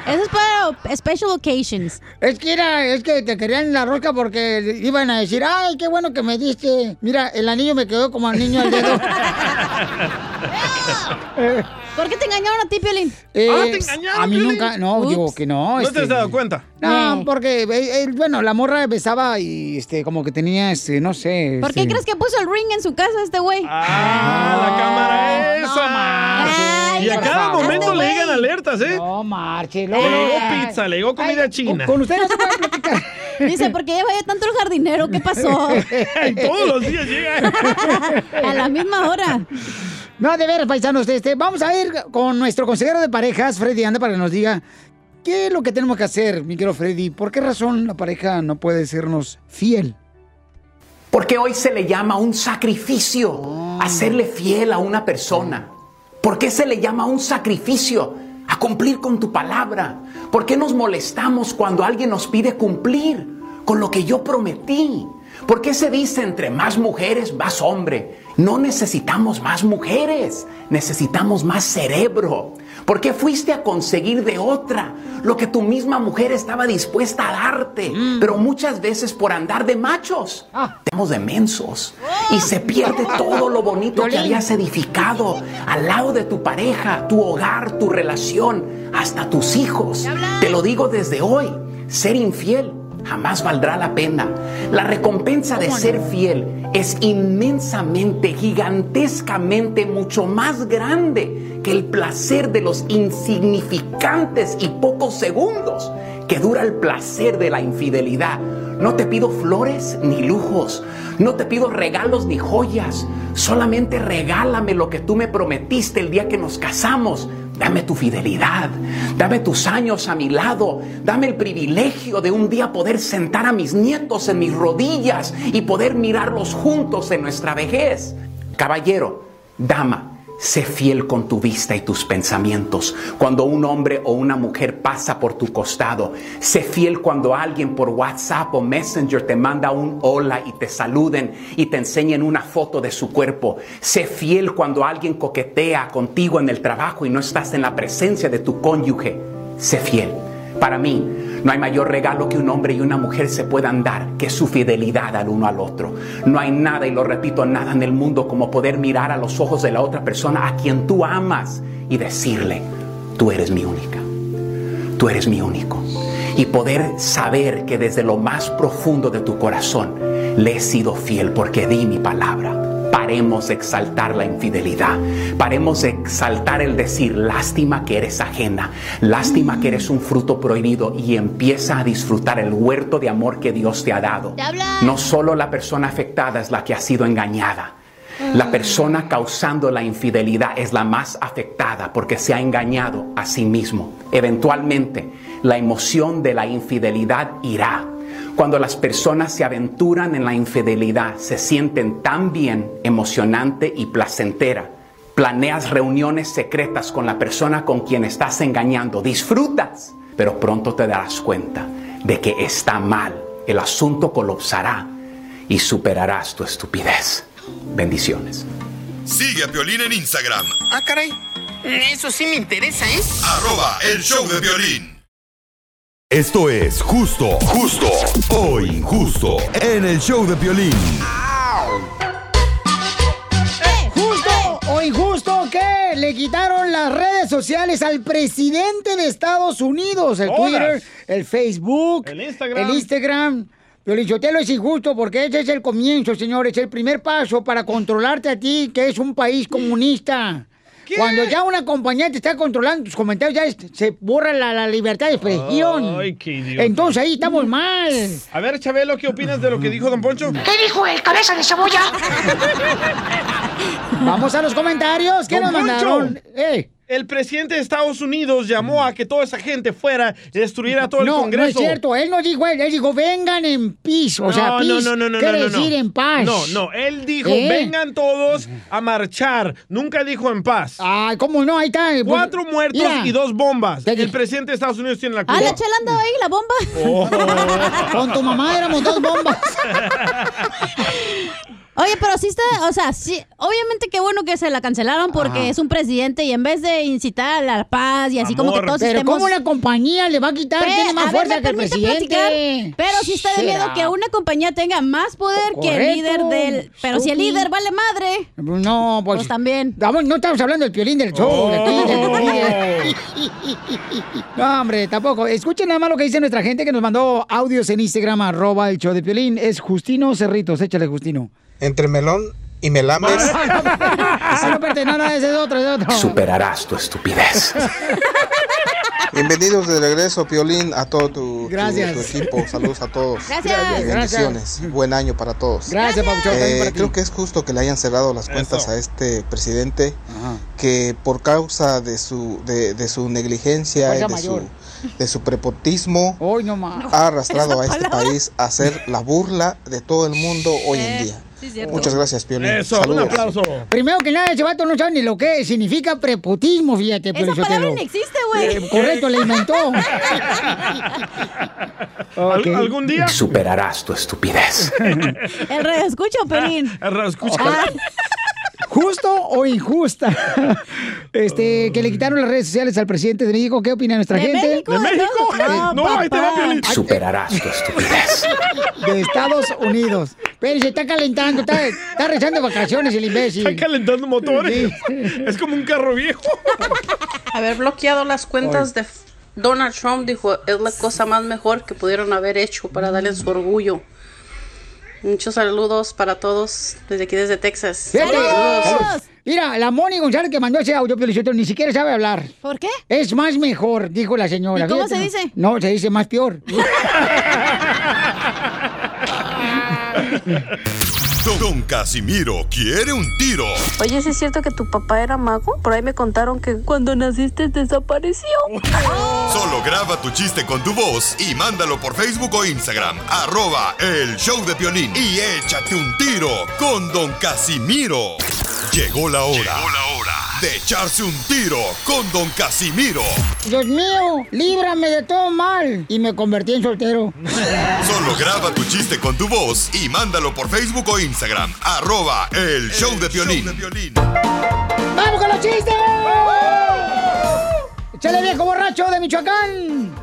Eso es para special occasions. Es que era, es que te querían la rosca porque iban a decir, ay, qué bueno que me diste. Mira, el anillo me quedó como al niño al dedo. ¿Por qué te engañaron a ti, Piolín? Eh, Ah, ¿te engañaron, A mí Piolín? nunca, no, digo que no. ¿No te este, has dado cuenta? No, porque, eh, eh, bueno, la morra besaba y, este, como que tenía, este, no sé. ¿Por qué este- crees que puso el ring en su casa este güey? ¡Ah, la cámara esa! Ay, y a cada favor. momento le llegan alertas, ¿eh? No, marche. Le llegó pizza, le llegó comida china. Con usted no se puede platicar. Dice, ¿por qué lleva ya tanto el jardinero? ¿Qué pasó? Y todos los días llega. A la misma hora. No, de veras, paisanos, este, vamos a ir con nuestro consejero de parejas, Freddy Anda, para que nos diga ¿qué es lo que tenemos que hacer, mi querido Freddy? ¿Por qué razón la pareja no puede sernos fiel? Porque hoy se le llama un sacrificio hacerle fiel a una persona. ¿Por qué se le llama un sacrificio a cumplir con tu palabra? ¿Por qué nos molestamos cuando alguien nos pide cumplir con lo que yo prometí? ¿Por qué se dice entre más mujeres, más hombre? No necesitamos más mujeres, necesitamos más cerebro. ¿Por qué fuiste a conseguir de otra lo que tu misma mujer estaba dispuesta a darte? Pero muchas veces por andar de machos, estamos de mensos. Y se pierde todo lo bonito que habías edificado al lado de tu pareja, tu hogar, tu relación, hasta tus hijos. Te lo digo desde hoy, ser infiel jamás valdrá la pena. La recompensa de ser fiel es inmensamente, gigantescamente, mucho más grande que el placer de los insignificantes y pocos segundos que dura el placer de la infidelidad. No te pido flores ni lujos, no te pido regalos ni joyas, solamente regálame lo que tú me prometiste el día que nos casamos. Dame tu fidelidad, dame tus años a mi lado, dame el privilegio de un día poder sentar a mis nietos en mis rodillas y poder mirarlos juntos en nuestra vejez. Caballero, dama, sé fiel con tu vista y tus pensamientos. Cuando un hombre o una mujer pasa por tu costado, sé fiel cuando alguien por WhatsApp o Messenger te manda un hola y te saluden y te enseñen una foto de su cuerpo. Sé fiel cuando alguien coquetea contigo en el trabajo y no estás en la presencia de tu cónyuge. Sé fiel. Para mí, no hay mayor regalo que un hombre y una mujer se puedan dar que su fidelidad al uno al otro. No hay nada, y lo repito, nada en el mundo como poder mirar a los ojos de la otra persona a quien tú amas y decirle, tú eres mi única, tú eres mi único. Y poder saber que desde lo más profundo de tu corazón le he sido fiel porque di mi palabra. Paremos de exaltar la infidelidad. Paremos de exaltar el decir, lástima que eres ajena, lástima que eres un fruto prohibido y empieza a disfrutar el huerto de amor que Dios te ha dado. No solo la persona afectada es la que ha sido engañada. La persona causando la infidelidad es la más afectada porque se ha engañado a sí mismo. Eventualmente, la emoción de la infidelidad irá. Cuando las personas se aventuran en la infidelidad, se sienten tan bien, emocionante y placentera. Planeas reuniones secretas con la persona con quien estás engañando, disfrutas, pero pronto te darás cuenta de que está mal. El asunto colapsará y superarás tu estupidez. Bendiciones. Sigue a Piolín en Instagram, Ah, caray. Eso sí me interesa, ¿eh? arroba el show de violín. Esto es justo, justo o injusto en el show de Piolín. Justo o injusto que le quitaron las redes sociales al presidente de Estados Unidos, el Todas. Twitter, el Facebook, El Instagram. el Instagram. Piolichotelo es injusto porque ese es el comienzo, señores, el primer paso para controlarte a ti, que es un país comunista. Cuando ya una compañía te está controlando tus comentarios, ya es- se borra la, la libertad de expresión. Ay, qué idiota. Entonces ahí estamos mal. A ver, Chabelo, ¿qué opinas de lo que dijo Don Poncho? ¿Qué dijo el cabeza de cebolla? Vamos a los comentarios. ¿Qué Don nos Poncho, mandaron? Eh. El presidente de Estados Unidos llamó a que toda esa gente fuera y destruyera todo el no, Congreso. no es cierto. Él no dijo, él, él dijo, vengan en peace. O sea, No, peace no, no, no, no, quiere no, no. decir en paz. No, no, él dijo, ¿Eh? vengan todos a marchar. Nunca dijo en paz. Ay, ¿cómo no? Ahí está. Cuatro muertos Mira. y dos bombas. El presidente de Estados Unidos tiene la culpa. Ah, la chela andaba ahí, la bomba. Oh. Con tu mamá éramos dos bombas. Oye, pero sí está, o sea, sí, obviamente qué bueno que se la cancelaron porque Ajá. es un presidente y en vez de incitar a la paz y así como que todos Pero estemos... ¿cómo una compañía le va a quitar? Pe- Tiene más a ver, fuerza ¿me que el presidente. platicar? Pero sí está de miedo que una compañía tenga más poder que el líder del... Pero si el líder vale madre. No, pues, Pues también. Vamos, no estamos hablando del piolín del show. Oh. del no, hombre, tampoco. Escuchen nada más lo que dice nuestra gente que nos mandó audios en Instagram, arroba el show de piolín. Es Justino Cerritos. Échale, Justino. Entre melón y melames. Ah, no, espérate, no, no, ese es otro, ese es otro. Superarás tu estupidez. Bienvenidos de regreso, Piolín, a todo tu, tu- Gracias. tu equipo. Saludos a todos. Gracias. Bendiciones. Buen año para todos. Gracias, también Eh, creo que es justo que le hayan cerrado las cuentas a este presidente que por causa de su de, de su negligencia y de mayor. su de su prepotismo Hoy no más. ha arrastrado a este palabra. país a ser la burla de todo el mundo hoy en día. Muchas gracias, Piolín. Eso, un aplauso. Primero que nada, ese vato no sabe ni lo que significa prepotismo, fíjate. Esa palabra ni existe, güey. Eh, correcto, le inventó. ¿Algún día? Superarás tu estupidez. El radio escucho, Pelín. El radio escucha. Ah, ¿Justo o injusta? Este, que le quitaron las redes sociales al presidente de México. ¿Qué opina nuestra ¿De gente? México? ¿De México? No, No, ahí te va. Piolín. Superarás tu estupidez. De Estados Unidos. Pero se está calentando, está, está rezando vacaciones el imbécil. Están calentando motores. Es como un carro viejo. Haber bloqueado las cuentas de Donald Trump, dijo, es la cosa más mejor que pudieron haber hecho para darle su orgullo. Muchos saludos para todos desde aquí, desde Texas. Saludos. Mira, la Moni González que mandó ese audio, Piolichotelo, ni siquiera sabe hablar. ¿Por qué? Es más mejor, dijo la señora. ¿Y cómo Fíjate, se ¿no? dice? No, se dice más peor. Don, Don Casimiro quiere un tiro. Oye, ¿sí es cierto que tu papá era mago? Por ahí me contaron que cuando naciste desapareció. Solo graba tu chiste con tu voz y mándalo por Facebook o Instagram. Arroba el show de Piolín. Y échate un tiro con Don Casimiro. Llegó la hora. Llegó la hora de echarse un tiro con Don Casimiro. Dios mío, líbrame de todo mal. Y me convertí en soltero. Solo graba tu chiste con tu voz y mándalo por Facebook o Instagram. Arroba el show de Piolín. ¡Vamos con los chistes! ¡Échale viejo borracho de Michoacán!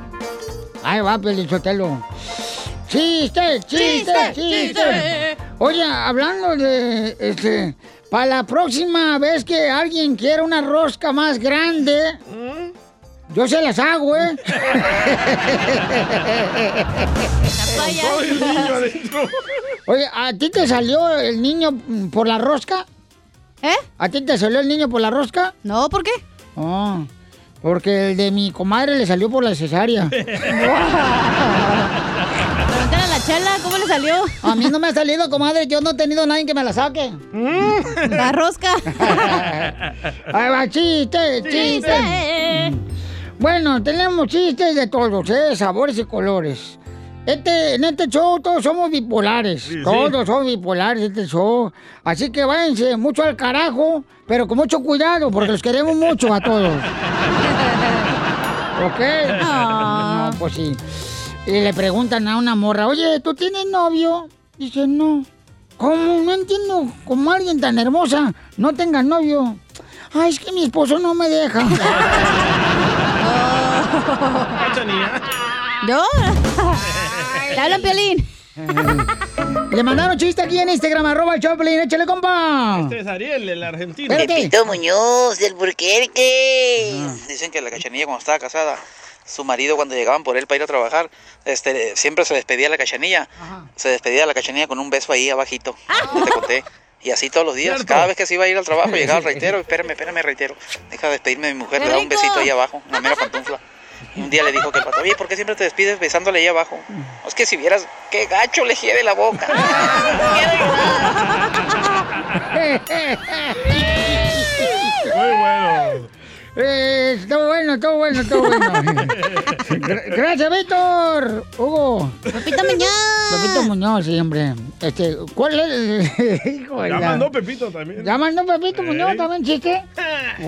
Ahí va, Pelichotelo. ¡Chiste, chiste, Chiste, chiste! chiste. Oye, hablando de, este, para la próxima vez que alguien quiera una rosca más grande, yo se las hago, ¿eh? Todo el niño adentro. Oye, ¿a ti te salió el niño por la rosca? ¿Eh? ¿A ti te salió el niño por la rosca? No, ¿por qué? Oh, porque el de mi comadre le salió por la cesárea. A la chela, ¿cómo le salió? A mí no me ha salido, comadre. Yo no he tenido nadie que me la saque. La rosca. Ahí va, chiste, chiste. Chiste. Bueno, tenemos chistes de todos, ¿eh? Sabores y colores. Este, en este show todos somos bipolares. Sí, sí. todos somos bipolares en este show. Así que váyanse mucho al carajo, pero con mucho cuidado, porque los queremos mucho a todos. ¿Ok? Ah. No, pues sí. Y le preguntan a una morra, oye, ¿tú tienes novio? Dice, no. ¿Cómo? No entiendo cómo alguien tan hermosa no tenga novio. Ay, es que mi esposo no me deja. ¿Yo? ¿Te hablan, Piolín? Le mandaron chiste aquí en Instagram, arroba el Choplin, échale compa. Este es Ariel, el argentino. Pepito Muñoz, del Burquerque. Dicen que la cachanilla cuando estaba casada, su marido cuando llegaban por él para ir a trabajar, este, siempre se despedía de la cachanilla. Se despedía de la cachanilla con un beso ahí abajito. te conté. Y así todos los días. Cierto. Cada vez que se iba a ir al trabajo, llegaba el reitero. Espérame, espérame, reitero. Deja de despedirme de mi mujer, le da un besito ahí abajo, una mera pantufla. Y un día le dijo que el pato, oye, ¿por qué siempre te despides besándole ahí abajo? Es que si vieras qué gacho le hiede la boca. Muy bueno. Eh, todo bueno, todo bueno, todo bueno. Gra- Gracias, Víctor. Hugo. Pepito Muñoz. Pepito Muñoz, sí, hombre. Este, ¿cuál es? de Ya la- mandó Pepito también. ¿Ya mandó Pepito Muñoz también, chiste?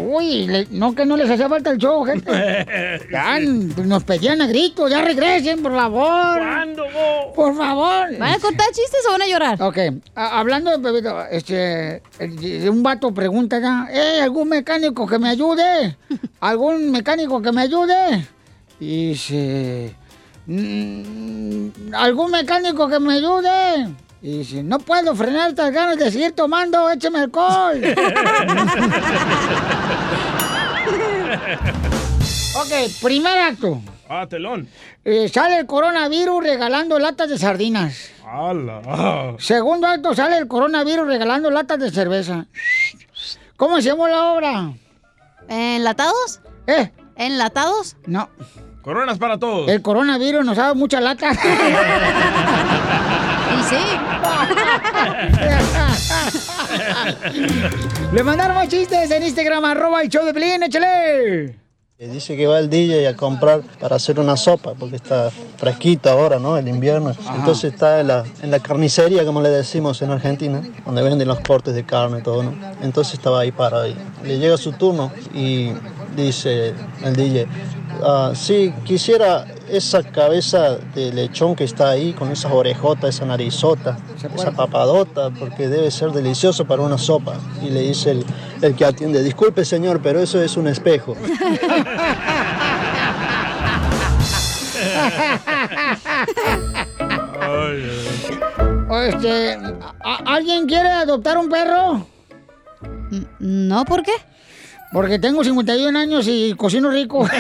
Uy, le- no que no les hacía falta el show, gente. Ya, nos pedían a gritos, ya regresen, por favor. ¿Cuándo vos? Por favor. ¿Van a contar chistes o van a llorar? Ok, a- hablando de Pepito, este, un vato pregunta acá, ¿eh, algún mecánico que me ayude? ¿Algún mecánico que me ayude? Y dice, "Mm, ¿algún mecánico que me ayude? Y dice, no puedo frenar estas ganas de seguir tomando, écheme alcohol. ok, primer acto. Ah, telón. Eh, sale el coronavirus regalando latas de sardinas. ¡Hala! Segundo acto sale el coronavirus regalando latas de cerveza. ¿Cómo se llamó la obra? ¿Enlatados? ¿Eh? ¿Enlatados? No. Coronas para todos. El coronavirus nos ha dado mucha lata. Y sí. Le mandaron más chistes en Instagram, arroba el show de Pelín, échale. Dice que va el DJ a comprar para hacer una sopa, porque está fresquito ahora, ¿no? El invierno. Entonces está en la, en la carnicería, como le decimos en Argentina, donde venden los cortes de carne y todo, ¿no? Entonces estaba ahí parado ahí. Le llega su turno y dice el DJ, "Ah, sí, quisiera esa cabeza de lechón que está ahí, con esas orejotas, esa narizota, esa papadota, porque debe ser delicioso para una sopa. Y le dice el, el que atiende, disculpe señor, pero eso es un espejo. Este, ¿a- ¿Alguien quiere adoptar un perro? No, ¿por qué? Porque tengo 51 años y cocino rico.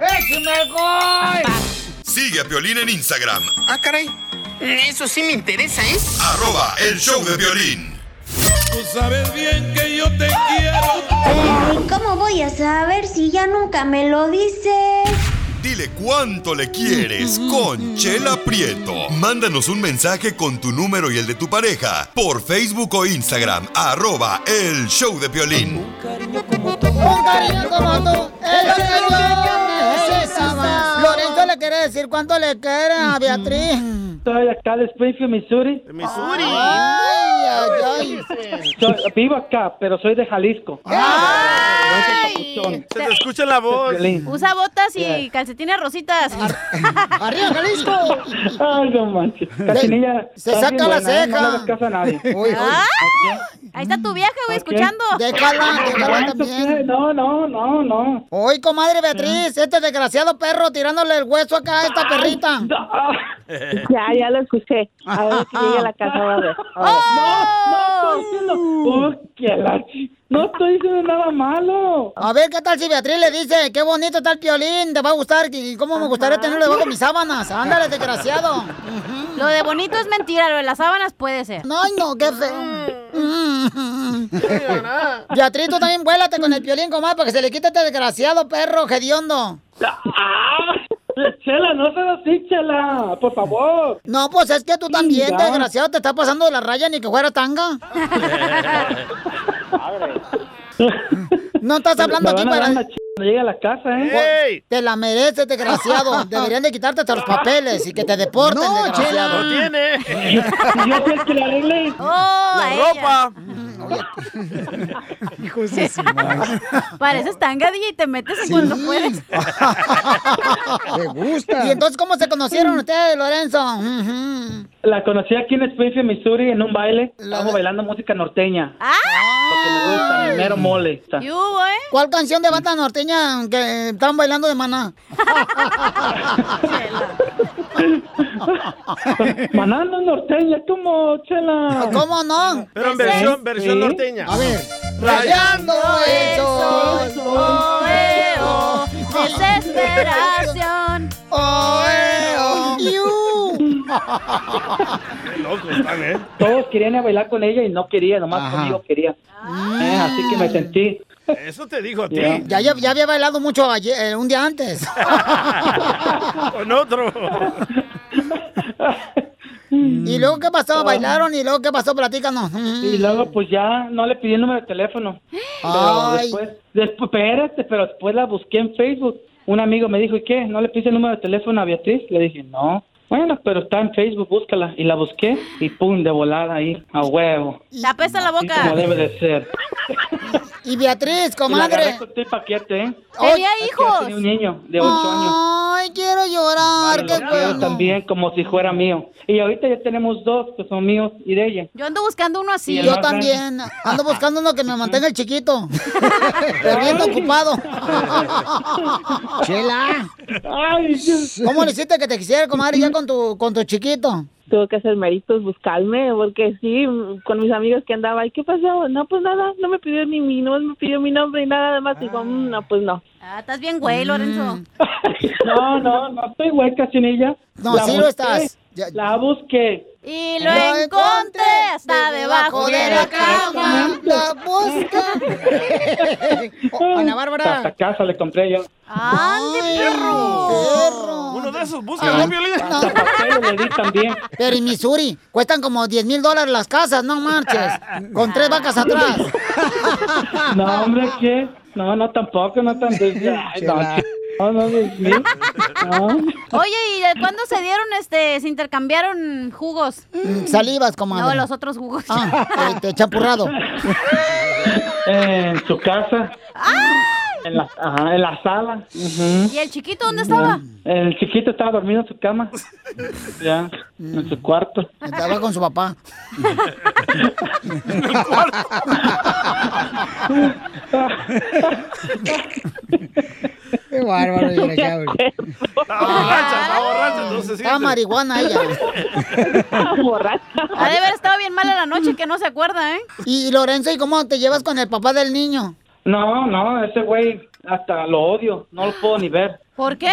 ¡Échame alcohol! Sigue a Piolín en Instagram, Ah, caray. Eso sí me interesa, ¿eh? arroba el show de violín. Tú sabes bien que yo te quiero. Ay, ¿cómo voy a saber si ya nunca me lo dices? Dile cuánto le quieres con Chela Prieto. Mándanos un mensaje con tu número y el de tu pareja por Facebook o Instagram, arroba el show de Piolín. Un cariño como tú, es lo que yo necesitaba. Lorenzo le quiere decir cuánto le quiere a Beatriz. Estoy acá de Springfield, Missouri. Missouri. Ay, ay, ay. Soy- vivo acá, pero soy de Jalisco. Se te escucha la voz. Usa botas y Yeah. calcetines rositas. ¡Arriba, Jalisco! Ay, no manches. Cachinilla. se saca la buena, ¿eh? No ceja. le caso a nadie. Ahí está tu vieja, güey, escuchando. Déjala, déjala ¿Cuánto también. No, no, no, no. Hoy, comadre Beatriz, este desgraciado perro tirándole el hueso acá a esta perrita. Ya, ya lo escuché. A ver que llegue a la casa va a ver. No, no estoy diciendo. Oh, que la chi- No estoy diciendo nada malo. A ver, ¿qué tal si Beatriz le dice, qué bonito está el piolín, te va a gustar, y cómo me gustaría tenerlo debajo de mis sábanas? Ándale, desgraciado. Lo de bonito es mentira, lo de las sábanas puede ser. No, no, qué feo. Beatriz, tú también vuélate con el piolín, comadre, para que se le quite este desgraciado perro hediondo. Ah, Chela, no seas así, Chela. Por favor. No, pues es que tú también, desgraciado, te está pasando de la raya ni que fuera tanga. No estás hablando aquí para... cuando llegue a la casa, ¿eh? Pues, Te la mereces, desgraciado. Deberían de quitarte hasta los papeles y que te deporten, No, desgraciado. Chela. No tiene. Yo soy el que le arregle. Oh, La a ella. Hijos de. Pareces tanga, DJ, y te metes en cuando puedes. Me gusta. ¿Y entonces cómo se conocieron ustedes, Lorenzo? La conocí aquí en Springfield, Missouri, en un baile. Estábamos bailando música norteña. Porque me gusta, mi mero mole. Está. ¿Cuál canción de banda norteña que estaban bailando de maná? Manando norteña, ¿cómo, Chela? ¿Cómo no? Pero en versión, versión Sí. norteña. A ver. Rayando el sol. Oh, eh, oh, desesperación. Oh. Qué locos están, ¿eh? Todos querían ir a bailar con ella y no quería, nomás conmigo quería. Eh, así que me sentí. Eso te dijo a ti. Ya. Ya, ya, ya había bailado mucho ayer, eh, un día antes. Con otro. ¿Y luego qué pasó? ¿Bailaron? ¿Y luego qué pasó? Platícanos. Y luego, pues ya no le pedí el número de teléfono. Pero después, después, espérate, pero después la busqué en Facebook. Un amigo me dijo, ¿y qué? ¿No le puse el número de teléfono a Beatriz? Le dije, no. Bueno, pero está en Facebook, búscala. Y la busqué y pum, de volada ahí, a huevo. Te apesta la Así boca. como debe de ser. Y Beatriz, Y la comadre. todo el paquete, ¿eh? Tenía hijos. Tenía un niño de 8 años. Ay, quiero llorar. Qué Yo bueno. también, como si fuera mío. Y ahorita ya tenemos dos que son míos y de ella. Yo ando buscando uno así. Y Yo también. Ando buscando uno que me mantenga el chiquito. Pero bien ocupado. Chela. Ay, Dios. ¿Cómo le hiciste que te quisiera, comadre, ya con tu, con tu chiquito? Tuvo que hacer méritos buscarme, porque sí, con mis amigos que andaba, ¿y qué pasó? No, pues nada, no me pidió ni mi, no me pidió mi nombre y nada, además dijo, "Mm, no, pues no. Ah, estás bien güey, Lorenzo. No, no, no estoy hueca sin ella. No, sí lo estás. Ya- La busqué. Y lo encontré hasta debajo de la cama. La busca. Ana Hasta Bárbara. casa le compré yo. ¡Ande, perro! Perro. De. Hasta papeles le di también. Pero en Missouri cuestan como 10 mil dólares las casas, no marches. Con tres vacas atrás. No, hombre, ¿qué? No, no, tampoco, no tan... Ay, no, no, no. No. Oye, ¿y de cuándo se dieron, este, se intercambiaron jugos? Mm, Salivas, comadre. No, los otros jugos. Ah, este, champurrado. En su casa. En la, ajá, en la sala. ¿Y el chiquito dónde estaba? El chiquito estaba dormido en su cama. Ya, en su cuarto. Estaba con su papá. Qué bárbaro. Está borracha, está borracha, no se siente. Está marihuana ella. Ha de haber estado bien mala la noche que no se acuerda, ¿eh? Y Lorenzo, ¿y cómo te llevas con el papá del niño? No, no, ese güey hasta lo odio. No lo puedo ni ver. ¿Por qué?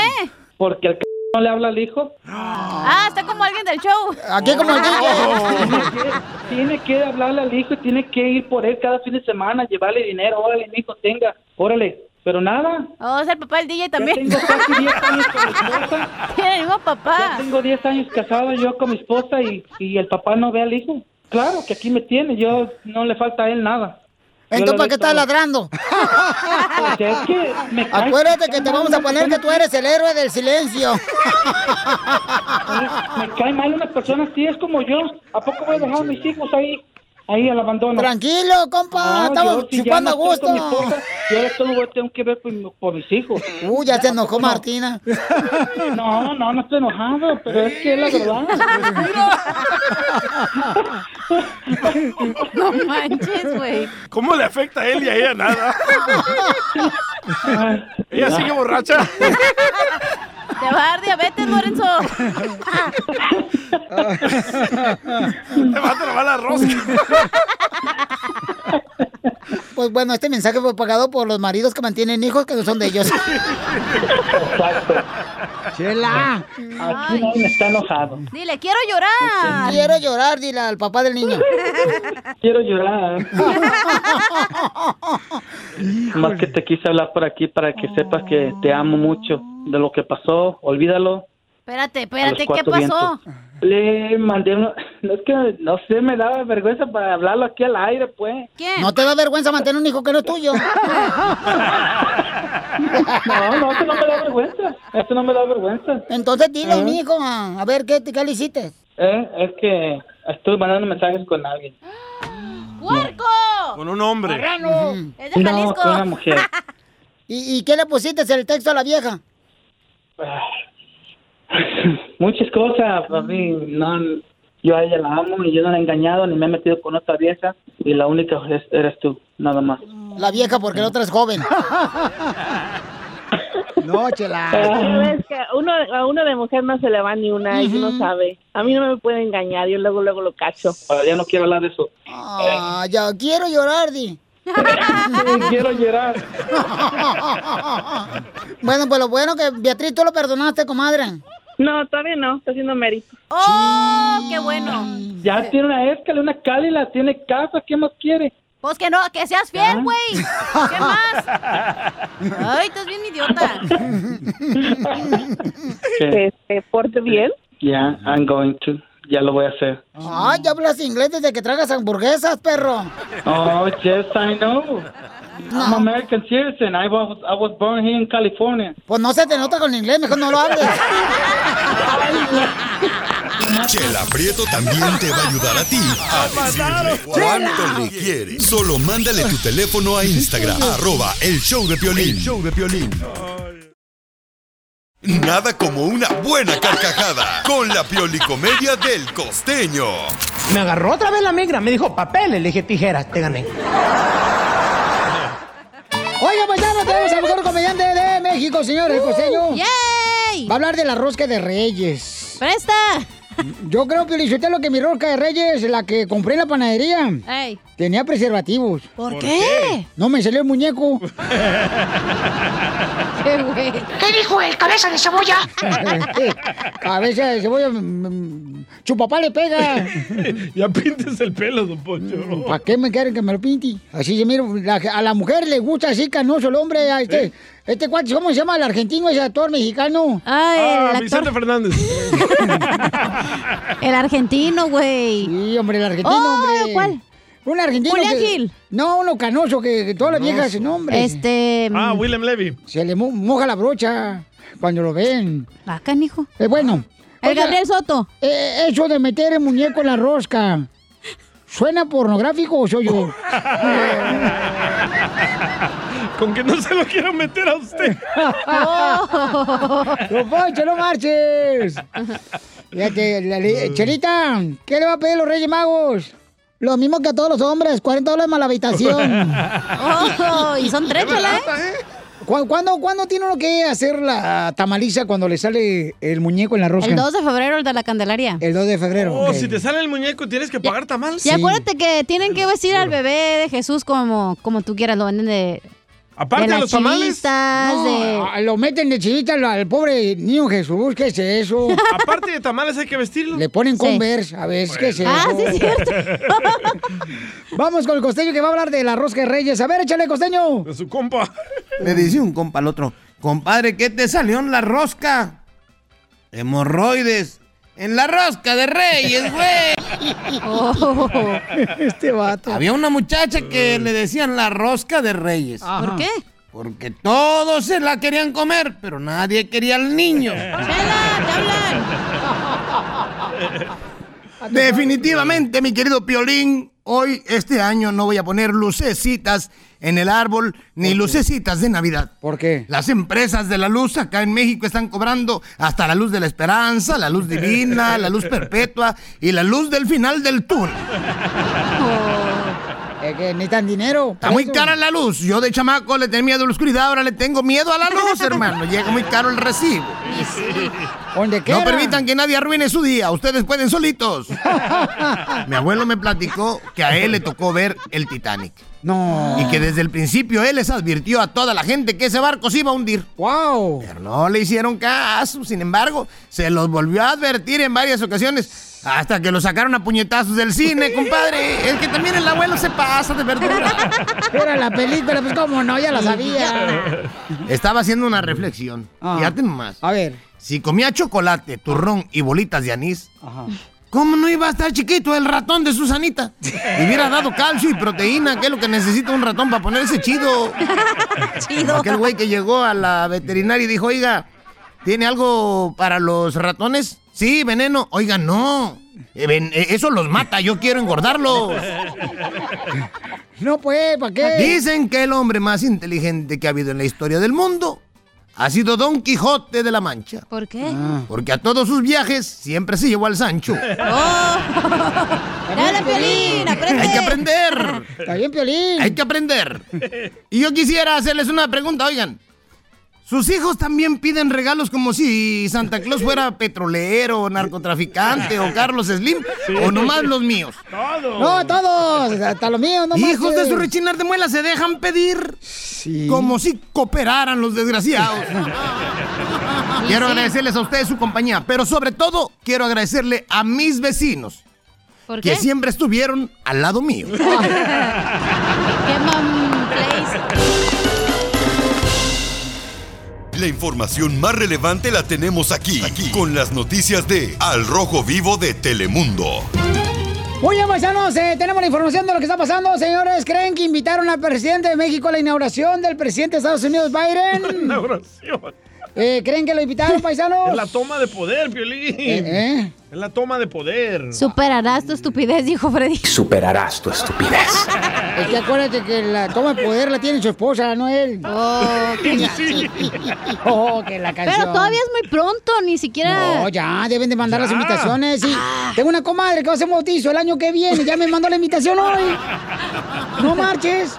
Porque el c no le habla al hijo. Ah, está como alguien del show. Aquí como el Tiene que, tiene que hablarle al hijo y tiene que ir por él cada fin de semana, llevarle dinero. Órale, mi hijo, tenga. Órale. Pero nada. Oh, es el papá del DJ también. tengo casi 10 años con mi esposa. Tiene el mismo papá. Ya tengo 10 años casado yo con mi esposa y, y el papá no ve al hijo. Claro que aquí me tiene, yo no le falta a él nada. Entonces, ¿para qué estás ladrando? Porque es que me cae- Acuérdate que te vamos a poner que tú eres el héroe del silencio. Me cae mal una persona así, es como yo. ¿A poco voy a dejar a mis hijos ahí, ahí al abandono? Tranquilo, compa, No, estamos yo, si ya chupando a estoy con mi gusto. esposa, Yo ahora todo lo tengo que ver por, mi- por mis hijos. Uh, ya se enojó Martina. No, no, no estoy enojado, pero es que es la verdad. No manches, güey. ¿Cómo le afecta a él y a ella nada? ella sigue borracha. Te va a dar diabetes, Lorenzo. Te va a trabar la rosca. Pues bueno, este mensaje fue pagado por los maridos que mantienen hijos que no son de ellos. Exacto. Chela. Aquí nadie está enojado. Dile, quiero llorar. Quiero llorar, dile al papá del niño. Quiero llorar. Más que te quise hablar por aquí para que sepas que te amo mucho. De lo que pasó, olvídalo. Espérate, espérate, ¿qué pasó? vientos. Le mandé una... No es que, no sé, me daba vergüenza para hablarlo aquí al aire, pues. ¿Quién? ¿No te da vergüenza mantener un hijo que no es tuyo? No, no, eso no me da vergüenza. Eso no me da vergüenza. Entonces dile, Ajá. mi hijo, a, a ver, ¿qué, ¿qué le hiciste? Eh, es que estuve mandando mensajes con alguien. ¡Puerco! Con un hombre. ¡Marrano! Es de No, Jalisco. con una mujer. ¿Y, y qué le pusiste en el texto a la vieja? Muchas cosas, papi. No, yo a ella la amo y yo no la he engañado ni me he metido con otra vieja. Y la única es- eres tú, nada más. La vieja porque la otra es joven. No, chela. Es que uno, a uno de mujer no se le va ni una y uno sabe. A mí no me puede engañar, yo luego, luego lo cacho. Ahora ya no quiero hablar de eso. Ah, ya quiero llorar, Di. quiero llorar. Bueno, pues lo bueno que Beatriz, tú lo perdonaste, comadre. No, todavía no, está haciendo mérito. ¡Oh, qué bueno! Ya tiene una escala, una cálida, tiene casa, ¿qué más quiere? Pues que no, que seas fiel, güey. ¿Qué más? Ay, estás bien idiota. Que se porte bien. Ya, I'm going to. Ya lo voy a hacer. Ah, ya hablas inglés desde que tragas hamburguesas, perro. Oh, yes, I know. I'm American citizen. I was, I was born here in California. Pues no se te nota con inglés, mejor no lo hables. Chela Prieto también te va a ayudar a ti a decirle cuánto le quiere. Solo mándale tu teléfono a Instagram, arroba el show de Piolín. show de Piolín. Nada como una buena carcajada con la piolicomedia del costeño. Me agarró otra vez la migra, me dijo papeles, le dije tijeras, te gané. Oiga, pues ya no tenemos al mejor comediante de México, señor, el costeño. ¡Yay! Va a hablar de la rosca de Reyes. ¡Presta! Yo creo que lo que mi rosca de Reyes, la que compré en la panadería, Ey, tenía preservativos. ¿por qué? No me salió el muñeco. ¿Qué, güey? ¿Qué dijo el cabeza de cebolla? Cabeza de cebolla, mm, mm, su papá le pega. ya pintes el pelo, don Poncho. ¿Para qué me quieren que me lo pinte? Así se mira, a la mujer le gusta así canoso el hombre, a este, Este cuate, ¿cómo se llama el argentino, ese actor mexicano? Ah, Vicente Fernández. El argentino, güey. Sí, hombre, el argentino, Oh, hombre. ¿cuál? Un argentino Julián que- Gil. No, uno canoso que, que todas las No. viejas hacen nombre. Este... Ah, William Levy. Se le mo- moja la brocha cuando lo ven. Acá, hijo. Eh, bueno. El Gabriel Soto. eh, eso de meter el muñeco en la rosca. ¿Suena pornográfico o soy yo? Con que no se lo quiero meter a usted. ¡No, Poncho, no marches! Fíjate, la li- Chelita, ¿qué le va a pedir los Reyes Magos? Lo mismo que a todos los hombres, 40 dólares más la habitación. Oh, y son tres, ¿eh? ¿Cu- ¿Cuándo, cuándo tiene uno que hacer la tamaliza cuando le sale el muñeco en la rosca? El 2 de febrero, el de la Candelaria. El 2 de febrero. Oh, si te sale el muñeco, tienes que pagar tamal. Y acuérdate que tienen que vestir al bebé de Jesús como, como tú quieras, lo venden de... Aparte de los tamales. No, de... lo meten de chivita al, al pobre niño Jesús, ¿qué es eso? Aparte de tamales hay que vestirlo. Le ponen Sí. Converse, a ver, ¿qué es eso? Ah, sí, es cierto. Vamos con el costeño que va a hablar de la rosca de reyes. A ver, échale, costeño. De su compa. Le dice un compa al otro, compadre, ¿qué te salió en la rosca? Hemorroides. En la rosca de reyes, güey. Oh. Este vato. Había una muchacha que le decían la rosca de reyes. ¿Por qué? Porque todos se la querían comer, pero nadie quería al niño. Definitivamente, mi querido Piolín, hoy, este año, no voy a poner lucecitas en el árbol, ni lucecitas de Navidad. ¿Por qué? Las empresas de la luz acá en México están cobrando hasta la luz de la esperanza, la luz divina, la luz perpetua y la luz del final del túnel. Es que necesitan dinero. Está muy cara la luz. Yo de chamaco le tenía miedo a la oscuridad, ahora le tengo miedo a la luz, hermano. Llega muy caro el recibo. Donde No permitan que nadie arruine su día. Ustedes pueden solitos. Mi abuelo me platicó que a él le tocó ver el Titanic. No. Y que desde el principio él les advirtió a toda la gente que ese barco se iba a hundir. ¡Wow! Pero no le hicieron caso. Sin embargo, se los volvió a advertir en varias ocasiones. Hasta que lo sacaron a puñetazos del cine, compadre. Es que también el abuelo se pasa de verdura. Era la película, pues cómo no, ya la sabía. Estaba haciendo una reflexión. Ah. Fíjate nomás. A ver. Si comía chocolate, turrón y bolitas de anís, ¿cómo no iba a estar chiquito el ratón de Susanita? Le hubiera dado calcio y proteína, que es lo que necesita un ratón para ponerse chido. Chido. Aquel güey que llegó a la veterinaria y dijo, oiga, ¿tiene algo para los ratones? Sí, veneno. Oiga, no. Eh, ven- eh, Eso los mata, yo quiero engordarlos. No, pues, ¿para qué? Dicen que el hombre más inteligente que ha habido en la historia del mundo ha sido Don Quijote de la Mancha. ¿Por qué? Ah. Porque a todos sus viajes siempre se llevó al Sancho. ¡Dale, Piolín! ¡Aprende! Hay que aprender. Está bien, Piolín. Hay que aprender. Y yo quisiera hacerles una pregunta, oigan. ¿Sus hijos también piden regalos como si Santa Claus fuera petrolero, narcotraficante o Carlos Slim? ¿O nomás los míos? No, todos, hasta los míos, no Hijos de su rechinar de muela se dejan pedir como si cooperaran los desgraciados. quiero agradecerles a ustedes su compañía, pero sobre todo quiero agradecerle a mis vecinos ¿Por que siempre estuvieron al lado mío. ¡Qué place! La información más relevante la tenemos aquí, aquí, con las noticias de Al Rojo Vivo de Telemundo. Muy bien, paisanos, eh, tenemos la información de lo que está pasando. Señores, ¿creen que invitaron al presidente de México a la inauguración del presidente de Estados Unidos, Biden? Inauguración. Eh, ¿Creen que lo invitaron, paisanos? Es la toma de poder, Piolín. ¿Eh? Es la toma de poder. Superarás tu estupidez, dijo Freddy. Superarás tu estupidez. Es que acuérdate que la toma de poder la tiene su esposa, no él. Oh, qué Sí. Oh, que la canción. Pero todavía es muy pronto, ni siquiera... No, ya, deben de mandar las invitaciones. Sí. Tengo una comadre que va a hacer bautizo el año que viene. Ya me mandó la invitación hoy. No marches.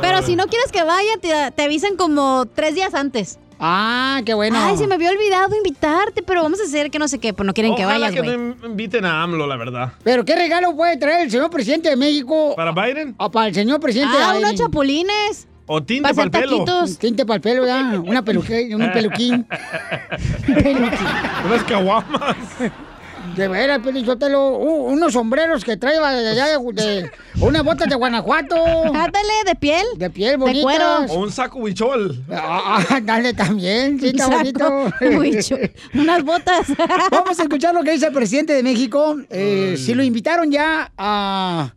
Pero si no quieres que vaya, te, te avisan como tres días antes. Ah, qué bueno. Ay, se me había olvidado invitarte, pero vamos a hacer que no sé qué, pues no quieren que Ojalá vayas, que güey. no inviten a AMLO, la verdad. Pero qué regalo puede traer el señor presidente de México. ¿Para Biden? Ah, para el señor presidente Ah, Biden. unos chapulines. O tinte Va a para ser el pelo. taquitos. Tinte para el pelo, ya. Una peluque, un peluquín. Unas caguamas. De veras, Pelizotelo, unos sombreros que trae de allá de, de- unas botas de Guanajuato. Ándale, de piel. De piel bonita. O un saco huichol. Ah, ah, dale también, sí, está Un bonito. saco huichol, unas botas. Vamos a escuchar lo que dice el presidente de México. Eh, si lo invitaron ya a,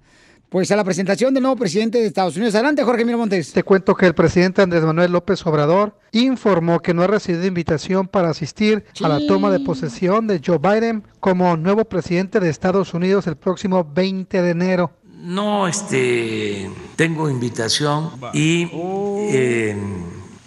pues, a la presentación del nuevo presidente de Estados Unidos. Adelante, Jorge Miramontes. Te cuento que el presidente Andrés Manuel López Obrador informó que no ha recibido invitación para asistir a la toma de posesión de Joe Biden como nuevo presidente de Estados Unidos el próximo 20 de enero. No este, tengo invitación y eh,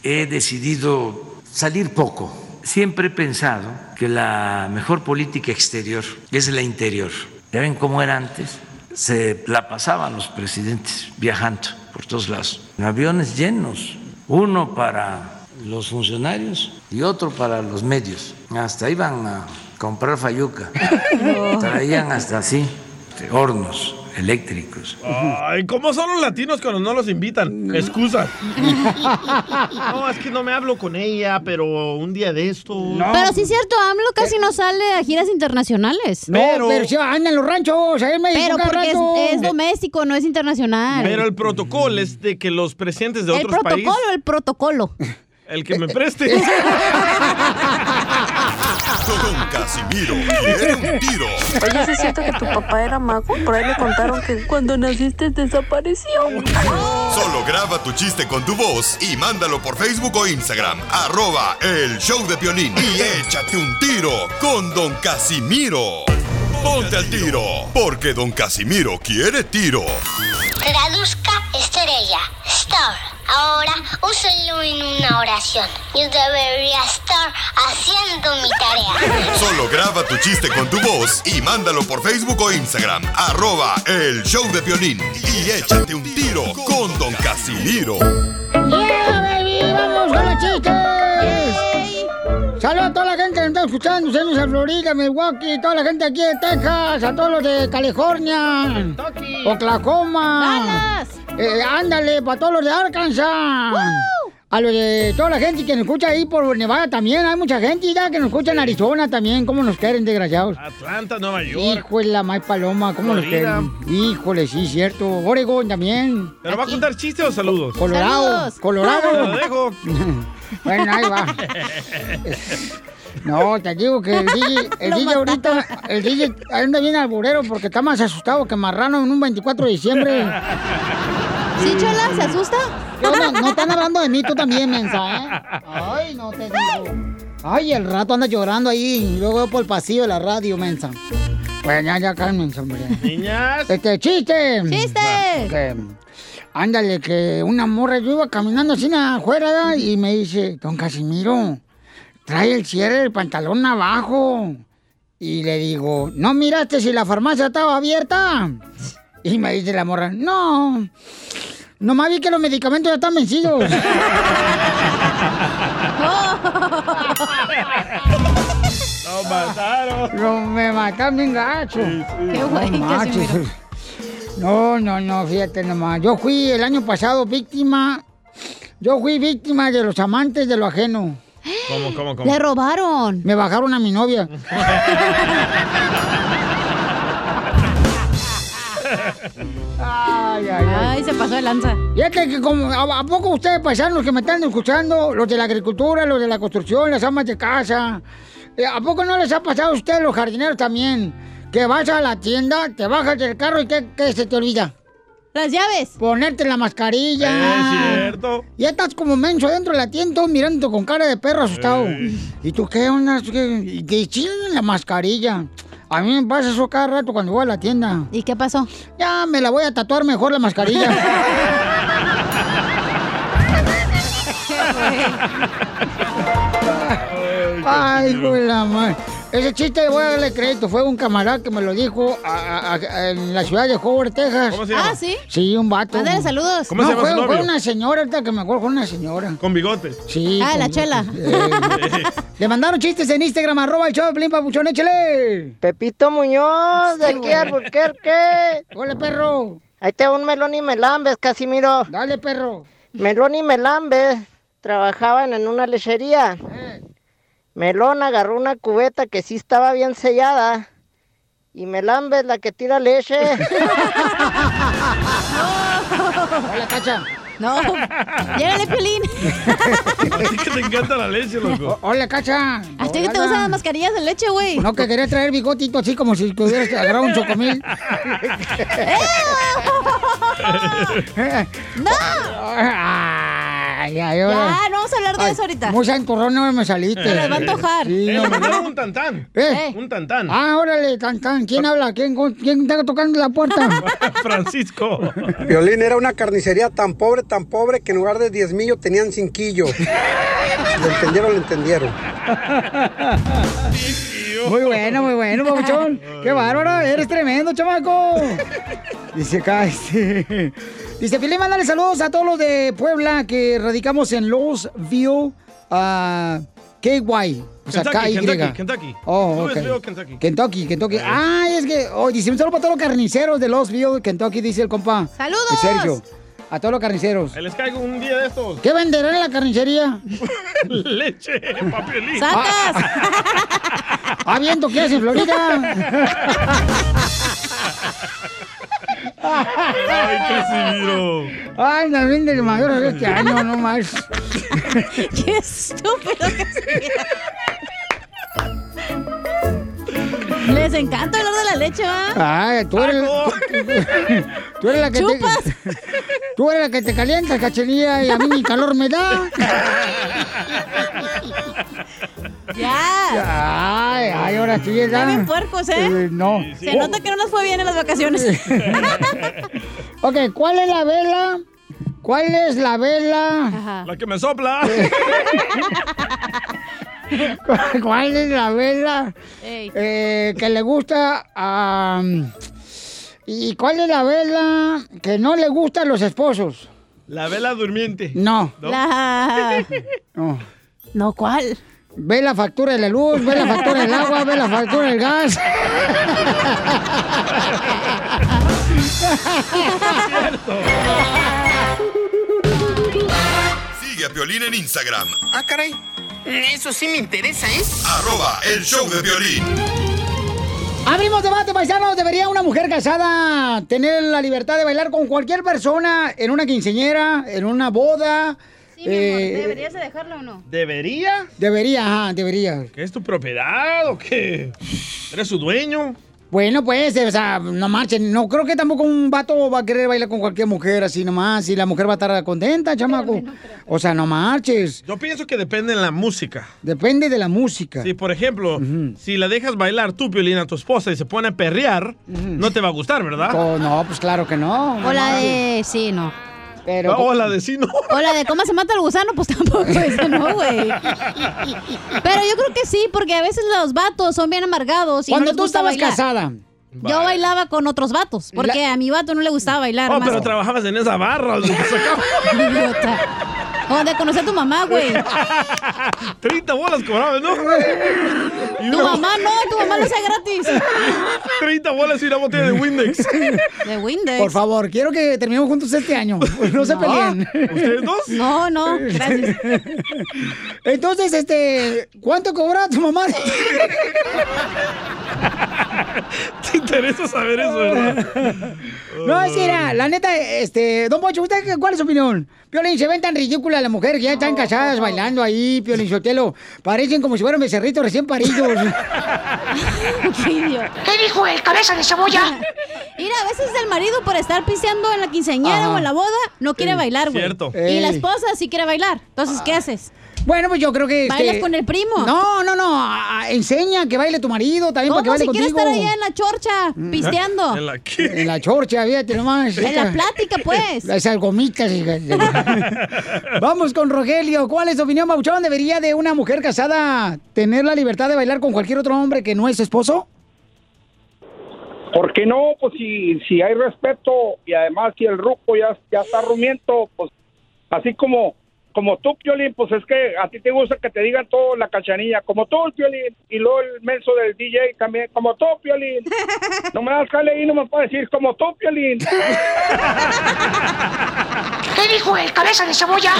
he decidido salir poco. Siempre he pensado que la mejor política exterior es la interior. ¿Ya ven cómo era antes? Se la pasaban los presidentes viajando por todos lados, en aviones llenos, uno para los funcionarios y otro para los medios. Hasta iban a comprar fayuca, traían hasta así hornos eléctricos. Ay, ¿cómo son los latinos cuando no los invitan? Excusa. No, es que no me hablo con ella, pero un día de esto. Pero sí es cierto, AMLO casi no sale a giras internacionales. No, pero, si anda en los ranchos, ahí en Pero porque es, es doméstico, no es internacional. Pero el protocolo es de que los presidentes de ¿El otros protocolo países. o el protocolo? El que me preste. Don Casimiro quiere un tiro. Oye, ¿sí es cierto que tu papá era mago? Por ahí me contaron que cuando naciste desapareció. Solo graba tu chiste con tu voz y mándalo por Facebook o Instagram. Arroba el show de Piolín. Y échate un tiro con Don Casimiro. Ponte al tiro, porque Don Casimiro quiere tiro. Traduzca estrella, star. Ahora úselo en una oración. Yo debería estar haciendo mi tarea. Solo graba tu chiste con tu voz y mándalo por Facebook o Instagram. Arroba el show de Piolín. Y échate un tiro con Don Casimiro. ¡Yeah, baby! ¡Vamos con los chistes! Saludos a toda la gente que nos está escuchando, Senos en Florida, Milwaukee, toda la gente aquí de Texas, a todos los de California, Oklahoma, eh, ándale, para todos los de Arkansas, a los de toda la gente que nos escucha ahí por Nevada también, hay mucha gente ya que nos escucha en Arizona también, cómo nos quieren, desgraciados. Atlanta, Nueva York. Hijo de la May Paloma, ¿cómo nos Florida. quieren? Híjole, sí, cierto. Oregon también. ¿Pero va a contar chistes o saludos? Colorado, Saludos. Colorado. Te lo dejo. bueno, ahí va. No, te digo que el DJ, el DJ ahorita, el DJ anda bien alburero porque está más asustado que marrano en un 24 de diciembre. ¿Sí, Chola? ¿Se asusta? Yo no, no están hablando de mí, tú también, mensa, ¿eh? Ay, no te digo. Ay, el rato anda llorando ahí y luego por el pasillo de la radio, mensa. Bueno, ya, ya, cálmense, hombre. Niñas. Este, chiste. ¡Chiste! Que, ándale, que una morra, yo iba caminando así afuera y me dice, don Casimiro, trae el cierre del pantalón abajo. Y le digo, ¿no miraste si la farmacia estaba abierta? Y me dice la morra, no, nomás vi que los medicamentos ya están vencidos. Nos mataron. No, me mataron bien gacho. Qué güey, no. Casimiro. No, no, no, fíjate nomás. Yo fui el año pasado víctima. Yo fui víctima de los amantes de lo ajeno. ¿Cómo, cómo, cómo? Le robaron. Me bajaron a mi novia. Ay, ay, ay. Ay, se pasó de lanza. Fíjate que como, ¿a, a poco ustedes paisanos que me están escuchando, los de la agricultura, los de la construcción, las amas de casa, eh, ¿a poco no les ha pasado a ustedes, los jardineros también, que vas a la tienda, te bajas del carro y ¿qué, qué se te olvida? Las llaves. Ponerte la mascarilla. Es cierto. Ya estás como menso dentro de la tienda, todo mirando con cara de perro asustado. ¿Y tú qué onda? ¿Qué? Y te chingan la mascarilla. A mí me pasa eso cada rato cuando voy a la tienda. ¿Y qué pasó? Ya me la voy a tatuar mejor la mascarilla. Ay, de la madre. Ese chiste voy a darle crédito. Fue un camarada que me lo dijo a- a- a- en la ciudad de Howard, Texas. ¿Cómo se llama? Ah, ¿sí? Sí, un vato. Mándale saludos. ¿Cómo no, se llama fue, su fue novio? una señora, ahorita que me acuerdo, fue una señora. Con bigote. Sí. Ah, la chela. Eh, le mandaron chistes en Instagram, arroba el show de Papuchón, échale. Pepito Muñoz, de aquí a Albuquerque. Hola, perro. Ahí te un melón y melambes, Casimiro. Dale, perro. Melón y melambes trabajaban en una lechería. Eh. Melón agarró una cubeta que sí estaba bien sellada y me lambes la que tira leche. Hola, Cacha. No, llégale, Piolín. A ti que te encanta la leche, loco. Hola, Cacha. ¿A ti que te gustan las mascarillas de leche, güey? No, que quería traer bigotito así como si hubieras agarrado un chocomil. ¡No! Ay, ay, Ya, ahora- no vamos a hablar de Ay, eso ahorita. Muy santurrón no me saliste. Se les va a antojar. Sí, Eh, no, me dieron un tantán. ¿Eh? Un tantán. Ah, órale, tan, tan. ¿Quién habla? ¿Quién, quién está tocando la puerta? Francisco. Violín era una carnicería tan pobre, tan pobre que en lugar de 10 millos tenían cinquillo. Lo entendieron, lo entendieron. Muy bueno, muy bueno, papuchón. Qué bárbaro, eres tremendo, chamaco. Dice acá, este. Dice, Fili, mándale saludos a todos los de Puebla que radicamos en Louisville, uh, KY. O sea, Kentucky, KY. Kentucky, Kentucky. Oh, ok. Louisville, Kentucky. Kentucky, Kentucky. Ah, es que, oh, dice un saludo para todos los carniceros de Louisville, Kentucky, dice el compa. ¡Saludos! Sergio. A todos los carniceros. Les caigo un día de estos. ¿Qué venderán en la carnicería? Leche, papelín. ¡Sacas! ¡Ah, viento qué hace en Florida! Ay, Casimiro. Ay, la vende de mayor de este año, no más. Qué estúpido que Les encanta hablar de la leche, ¿va? Ay, tú eres, tú eres la que Chupas. te, tú eres la que te calienta, cachenilla, y a mí ni calor me da. Ya. Ay, ay, ahora sí, ¿verdad? Están bien puercos, ¿eh? no. Se nota que no nos fue bien en las vacaciones. Ok, ¿cuál es la vela? ¿Cuál es la vela? La que me sopla. ¿Cuál es la vela eh, que le gusta a... ¿Y cuál es la vela que no le gusta a los esposos? La vela durmiente. No. La... No. No, ¿cuál? Ve la factura de la luz, ve la factura del agua, ve la factura del gas. Sigue a Piolín en Instagram, Ah, caray. Eso sí me interesa, ¿eh? arroba el show de violín. Abrimos debate, paisanos. ¿Debería una mujer casada tener la libertad de bailar con cualquier persona en una quinceñera, en una boda? Sí, mi amor, Eh, ¿deberías de dejarlo o no? ¿Debería? Debería, ajá, debería. ¿Qué es tu propiedad o qué? ¿Eres su dueño? Bueno, pues, o sea, no marchen. No creo que tampoco un vato va a querer bailar con cualquier mujer así nomás. Y la mujer va a estar contenta, chamaco. O sea, no marches. Yo pienso que depende de la música. Depende de la música. Sí, por ejemplo, si la dejas bailar tú, Piolín, a tu esposa y se pone a perrear, no te va a gustar, ¿verdad? Oh, no, pues claro que no. O la de... Sí, no. Pero... o la de sí, no. O la de cómo se mata el gusano, pues tampoco eso, no, güey. Pero yo creo que sí, porque a veces los vatos son bien amargados y Cuando no les tú gusta estabas bailar. casada. Yo bailaba con otros vatos, porque a mi vato no le gustaba bailar. Oh, más. pero trabajabas en esa barra. donde te sacaban. Idiota. Donde conocí a tu mamá, güey. 30 bolas cobrabas, ¿no? Y Tu una- mamá no, tu mamá lo hace gratis. 30 bolas y una botella de Windex. De Windex. Por favor, quiero que terminemos juntos este año. No se No. peleen. ¿Ustedes dos? No, no, gracias. Entonces, este, ¿cuánto cobra tu mamá? ¿Te interesa saber eso, verdad? No, es que era, la neta, este, Don Pocho, ¿usted cuál es su opinión? Piolín, se ven tan ridículas las mujeres que ya están casadas bailando ahí, Piolín Sotelo. Parecen como si fueran becerritos recién paridos. Qué idiota. ¿Qué dijo el cabeza de cebolla? Mira, a veces el marido por estar pisteando en la quinceañera Ajá. o en la boda no quiere bailar, güey. Cierto. Y la esposa sí quiere bailar. Entonces, ¿qué haces? Bueno, pues yo creo que. este- ¿Bailas con el primo? No, no, no. a- enseña que baile tu marido también para que ¿Cómo baile si quiere contigo. estar allá en la chorcha, pisteando? ¿En la qué? En la chorcha, fíjate nomás. En la plática, pues. Esas gomitas. Vamos con Rogelio. ¿Cuál es tu opinión, Bauchón? ¿Debería de una mujer casada tener la libertad de bailar con cualquier otro hombre que no es su esposo? ¿Por qué no? Pues si, si hay respeto y además si el ruco ya, ya está rumiento, pues así como como tú, Piolín, pues es que a ti te gusta que te digan todo la cachanilla, como tú, Piolín, y luego el menso del DJ también, como tú, Piolín. No me das jale y no me puedes decir como tú, Piolín. ¿Qué dijo el cabeza de cebolla?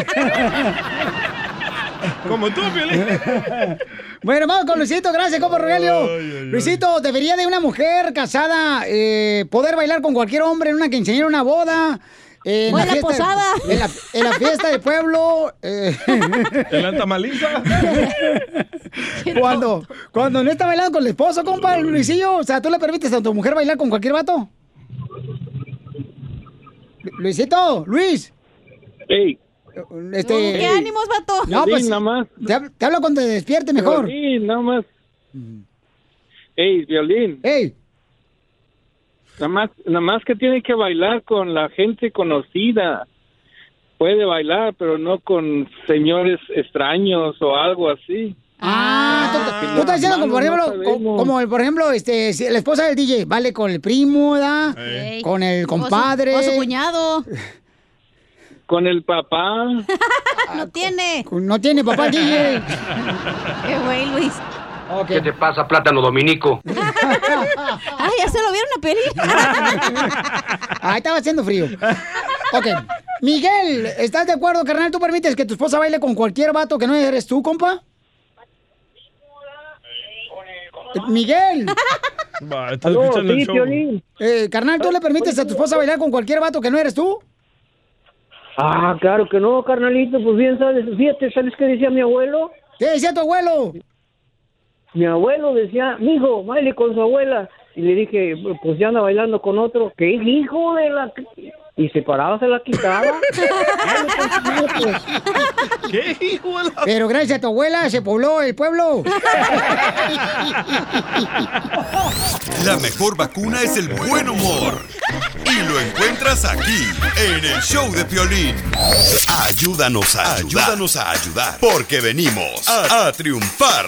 Como tú, Piolín. Bueno, vamos con Luisito, gracias, compa Rogelio. Luisito, ¿debería de una mujer casada eh, poder bailar con cualquier hombre en una quinceañera, una boda? Eh, en la fiesta- posada. En la, en la fiesta del pueblo. eh, ¿En la tamaliza? cuando, cuando no está bailando con el esposo, compa, Luisillo. O sea, ¿tú le permites a tu mujer bailar con cualquier vato? Lu- Luisito, Luis. Ey. Este, ¿Qué ánimos, vato? No, pues, nada más. Te, hab- te hablo cuando te despierte mejor. Violín, nada más. Ey, violín. Ey. Nada más, nada más que tiene que bailar con la gente conocida. Puede bailar, pero no con señores extraños o algo así. Ah, tú, tú estás diciendo como por ejemplo, como por ejemplo, este, si la esposa del DJ vale con el primo, ¿da? Con el compadre. O su cuñado. Con el papá. no tiene. No tiene papá el DJ. Qué güey, Luis. ¿Qué te pasa, plátano dominico? Ay, ya se lo vieron a pedir. Ahí estaba haciendo frío. Ok. Miguel, ¿estás de acuerdo, carnal? ¿Tú permites que tu esposa baile con cualquier vato que no eres tú, compa? Miguel. Va, ¿estás Aló, escuchando el sí, show? Piolín. Eh, carnal, ¿tú le permites a tu esposa bailar con cualquier vato que no eres tú? Ah, claro que no, carnalito, pues bien sabes, fíjate, ¿sabes qué decía mi abuelo? ¿Qué decía tu abuelo? Mi abuelo decía, mijo, baile con su abuela. Y le dije, pues ya anda bailando con otro. ¿Qué hijo de la...? Y se paraba, se la quitaba. ¿Qué hijo de la... Pero gracias a tu abuela se pobló el pueblo. La mejor vacuna es el buen humor. Y lo encuentras aquí, en el show de Piolín. Ayúdanos a ayudar. Ayúdanos a ayudar. Porque venimos a, a triunfar.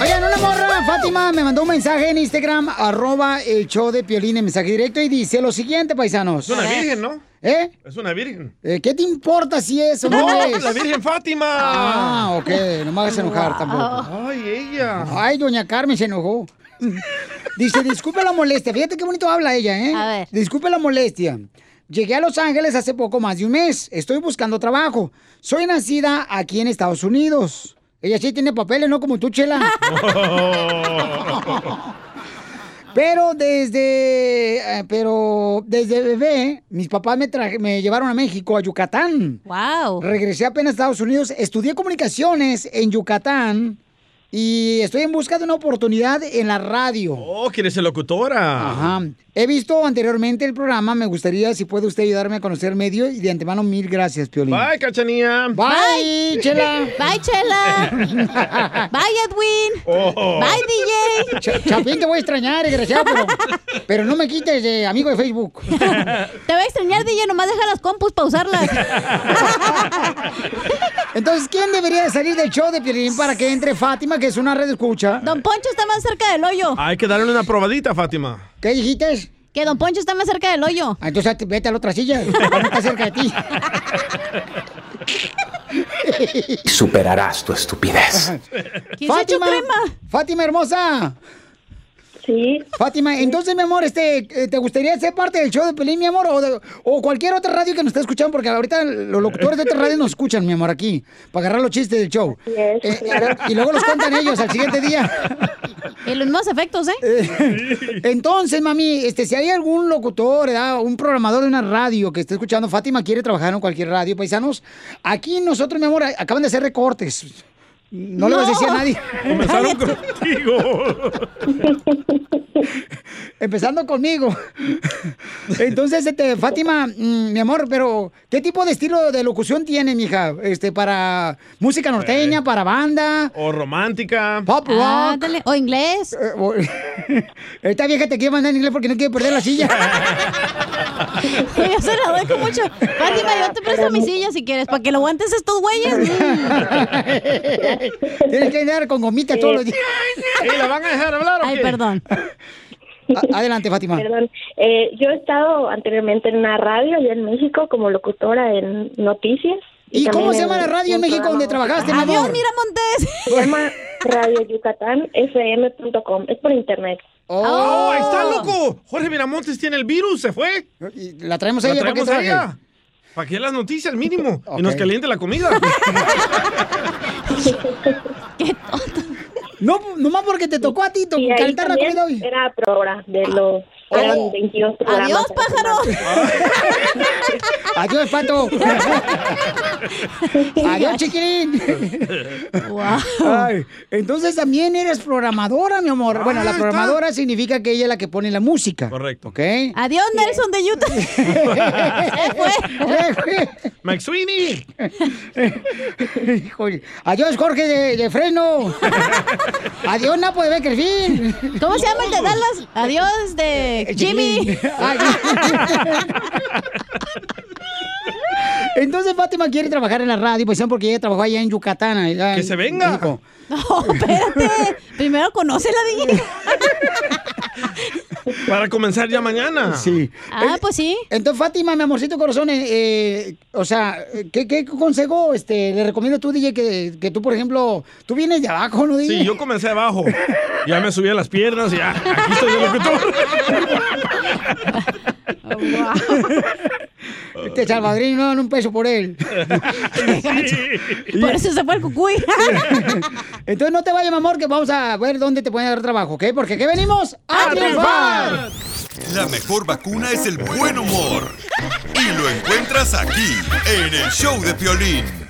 Oigan, una morra, Fátima, me mandó un mensaje en Instagram, arroba el show de Piolín en mensaje directo y dice lo siguiente, paisanos. Es una virgen, ¿no? ¿Eh? Es una virgen. Eh, ¿Qué te importa si es o no, No, es? la Virgen Fátima. Ah, ok, no me hagas enojar tampoco. Ay, ella. Ay, doña Carmen se enojó. Dice, disculpe la molestia. Fíjate qué bonito habla ella, ¿eh? A ver. Disculpe la molestia. Llegué a Los Ángeles hace poco más de un mes. Estoy buscando trabajo. Soy nacida aquí en Estados Unidos. Ella sí tiene papeles, no como tú, Chela. Pero desde, eh, pero desde bebé, mis papás me, traje- me llevaron a México, a Yucatán. Wow. Regresé apenas a Estados Unidos, estudié comunicaciones en Yucatán y estoy en busca de una oportunidad en la radio. Oh, ¿quieres ser locutora? Ajá. He visto anteriormente el programa, me gustaría si puede usted ayudarme a conocer el medio y de antemano mil gracias, Piolín. Bye, cachanía. Bye, Chela. Bye, Chela. Bye, Edwin. Oh. Bye, DJ. Ch- Chapín, te voy a extrañar, desgraciado, pero, pero no me quites de amigo de Facebook. Te voy a extrañar, DJ, nomás deja las compus para usarlas. Entonces, ¿quién debería de salir del show de Piolín para que entre Fátima, que es una red escucha? Don Poncho está más cerca del hoyo. Hay que darle una probadita, Fátima. ¿Qué dijiste? Que Don Poncho está más cerca del hoyo. Ah, entonces vete a la otra silla, estar cerca de ti. Superarás tu estupidez. Fátima, Fátima hermosa. Sí. Fátima, entonces, mi amor, este, eh, ¿te gustaría ser parte del show de Pelín, mi amor? O, de- o cualquier otra radio que nos esté escuchando, porque ahorita los locutores de otra radio nos escuchan, mi amor, aquí, para agarrar los chistes del show. Eh, y luego los cuentan ellos al siguiente día. Y los mismos efectos, ¿eh? Entonces, mami, este, si hay algún locutor, ¿verdad? un programador de una radio que esté escuchando, Fátima quiere trabajar en cualquier radio, paisanos. Aquí nosotros, mi amor, acaban de hacer recortes. No, le vas a decir a nadie. Comenzaron contigo. Empezando conmigo. Entonces, este, Fátima, mm, mi amor, pero ¿qué tipo de estilo de locución tiene, mija? Este, para música norteña, para banda, O romántica. pop rock. O inglés. Eh, o- Esta vieja te quiere mandar en inglés porque no quiere perder la silla. Yo se la doy con mucho. Fátima, yo te presto mi silla si quieres, para que lo aguantes estos güeyes. Tienes que andar con gomita todos los días. ¿Y la van a dejar hablar o Ay, qué? perdón. A- Adelante, Fátima. Perdón. Eh, yo he estado anteriormente en una radio allá en México como locutora en noticias. ¿Y cómo también se llama la radio en México donde trabajaste, mi Adiós, amor? mira Montés. Se llama Radio Yucatán FM.com. Es por internet. ¡Oh, ahí está, loco! Jorge Miramontes tiene el virus, ¿se fue? La traemos a ¿La ella para que traemos a ella? ¿Para qué las noticias mínimo? Y nos caliente la comida. No, nomás porque te tocó a ti calentar la comida hoy. Era pro hora de los eran 22 programas. Adiós, pájaro. Adiós, pato. Adiós, chiquilín. Ay, entonces también eres programadora, mi amor. bueno, la programadora significa que ella es la que pone la música. Correcto. ¿Ok? Adiós, Nelson de Utah. Se fue. McSweeney. Híjole. Adiós, Jorge de, de Fresno. Adiós, Napo de Beckerfield. ¿Cómo se llama el de Dallas? Adiós de Jimmy. Ay. Entonces Fátima quiere trabajar en la radio, pues porque ella trabajó allá en Yucatán. allá Que en se venga. México. No, espérate. Primero conoce la DJ. Para comenzar ya mañana. Sí. Ah, pues sí. Entonces, Fátima, mi amorcito corazón, eh, eh, o sea, ¿qué, qué consejo este, le recomiendo tú, DJ, que, que tú, por ejemplo, tú vienes de abajo, ¿no, DJ? Sí, yo comencé abajo. Ya me subí a las piernas y ya. Aquí estoy de locutor. Este salvadoreño no dan un peso por él. Por eso se fue el cucuy. Entonces no te vayas, mi amor, que vamos a ver dónde te pueden dar trabajo, ¿ok? Porque ¿qué venimos? ¡A, triunfar! La mejor vacuna es el buen humor. Y lo encuentras aquí, en el show de Piolín.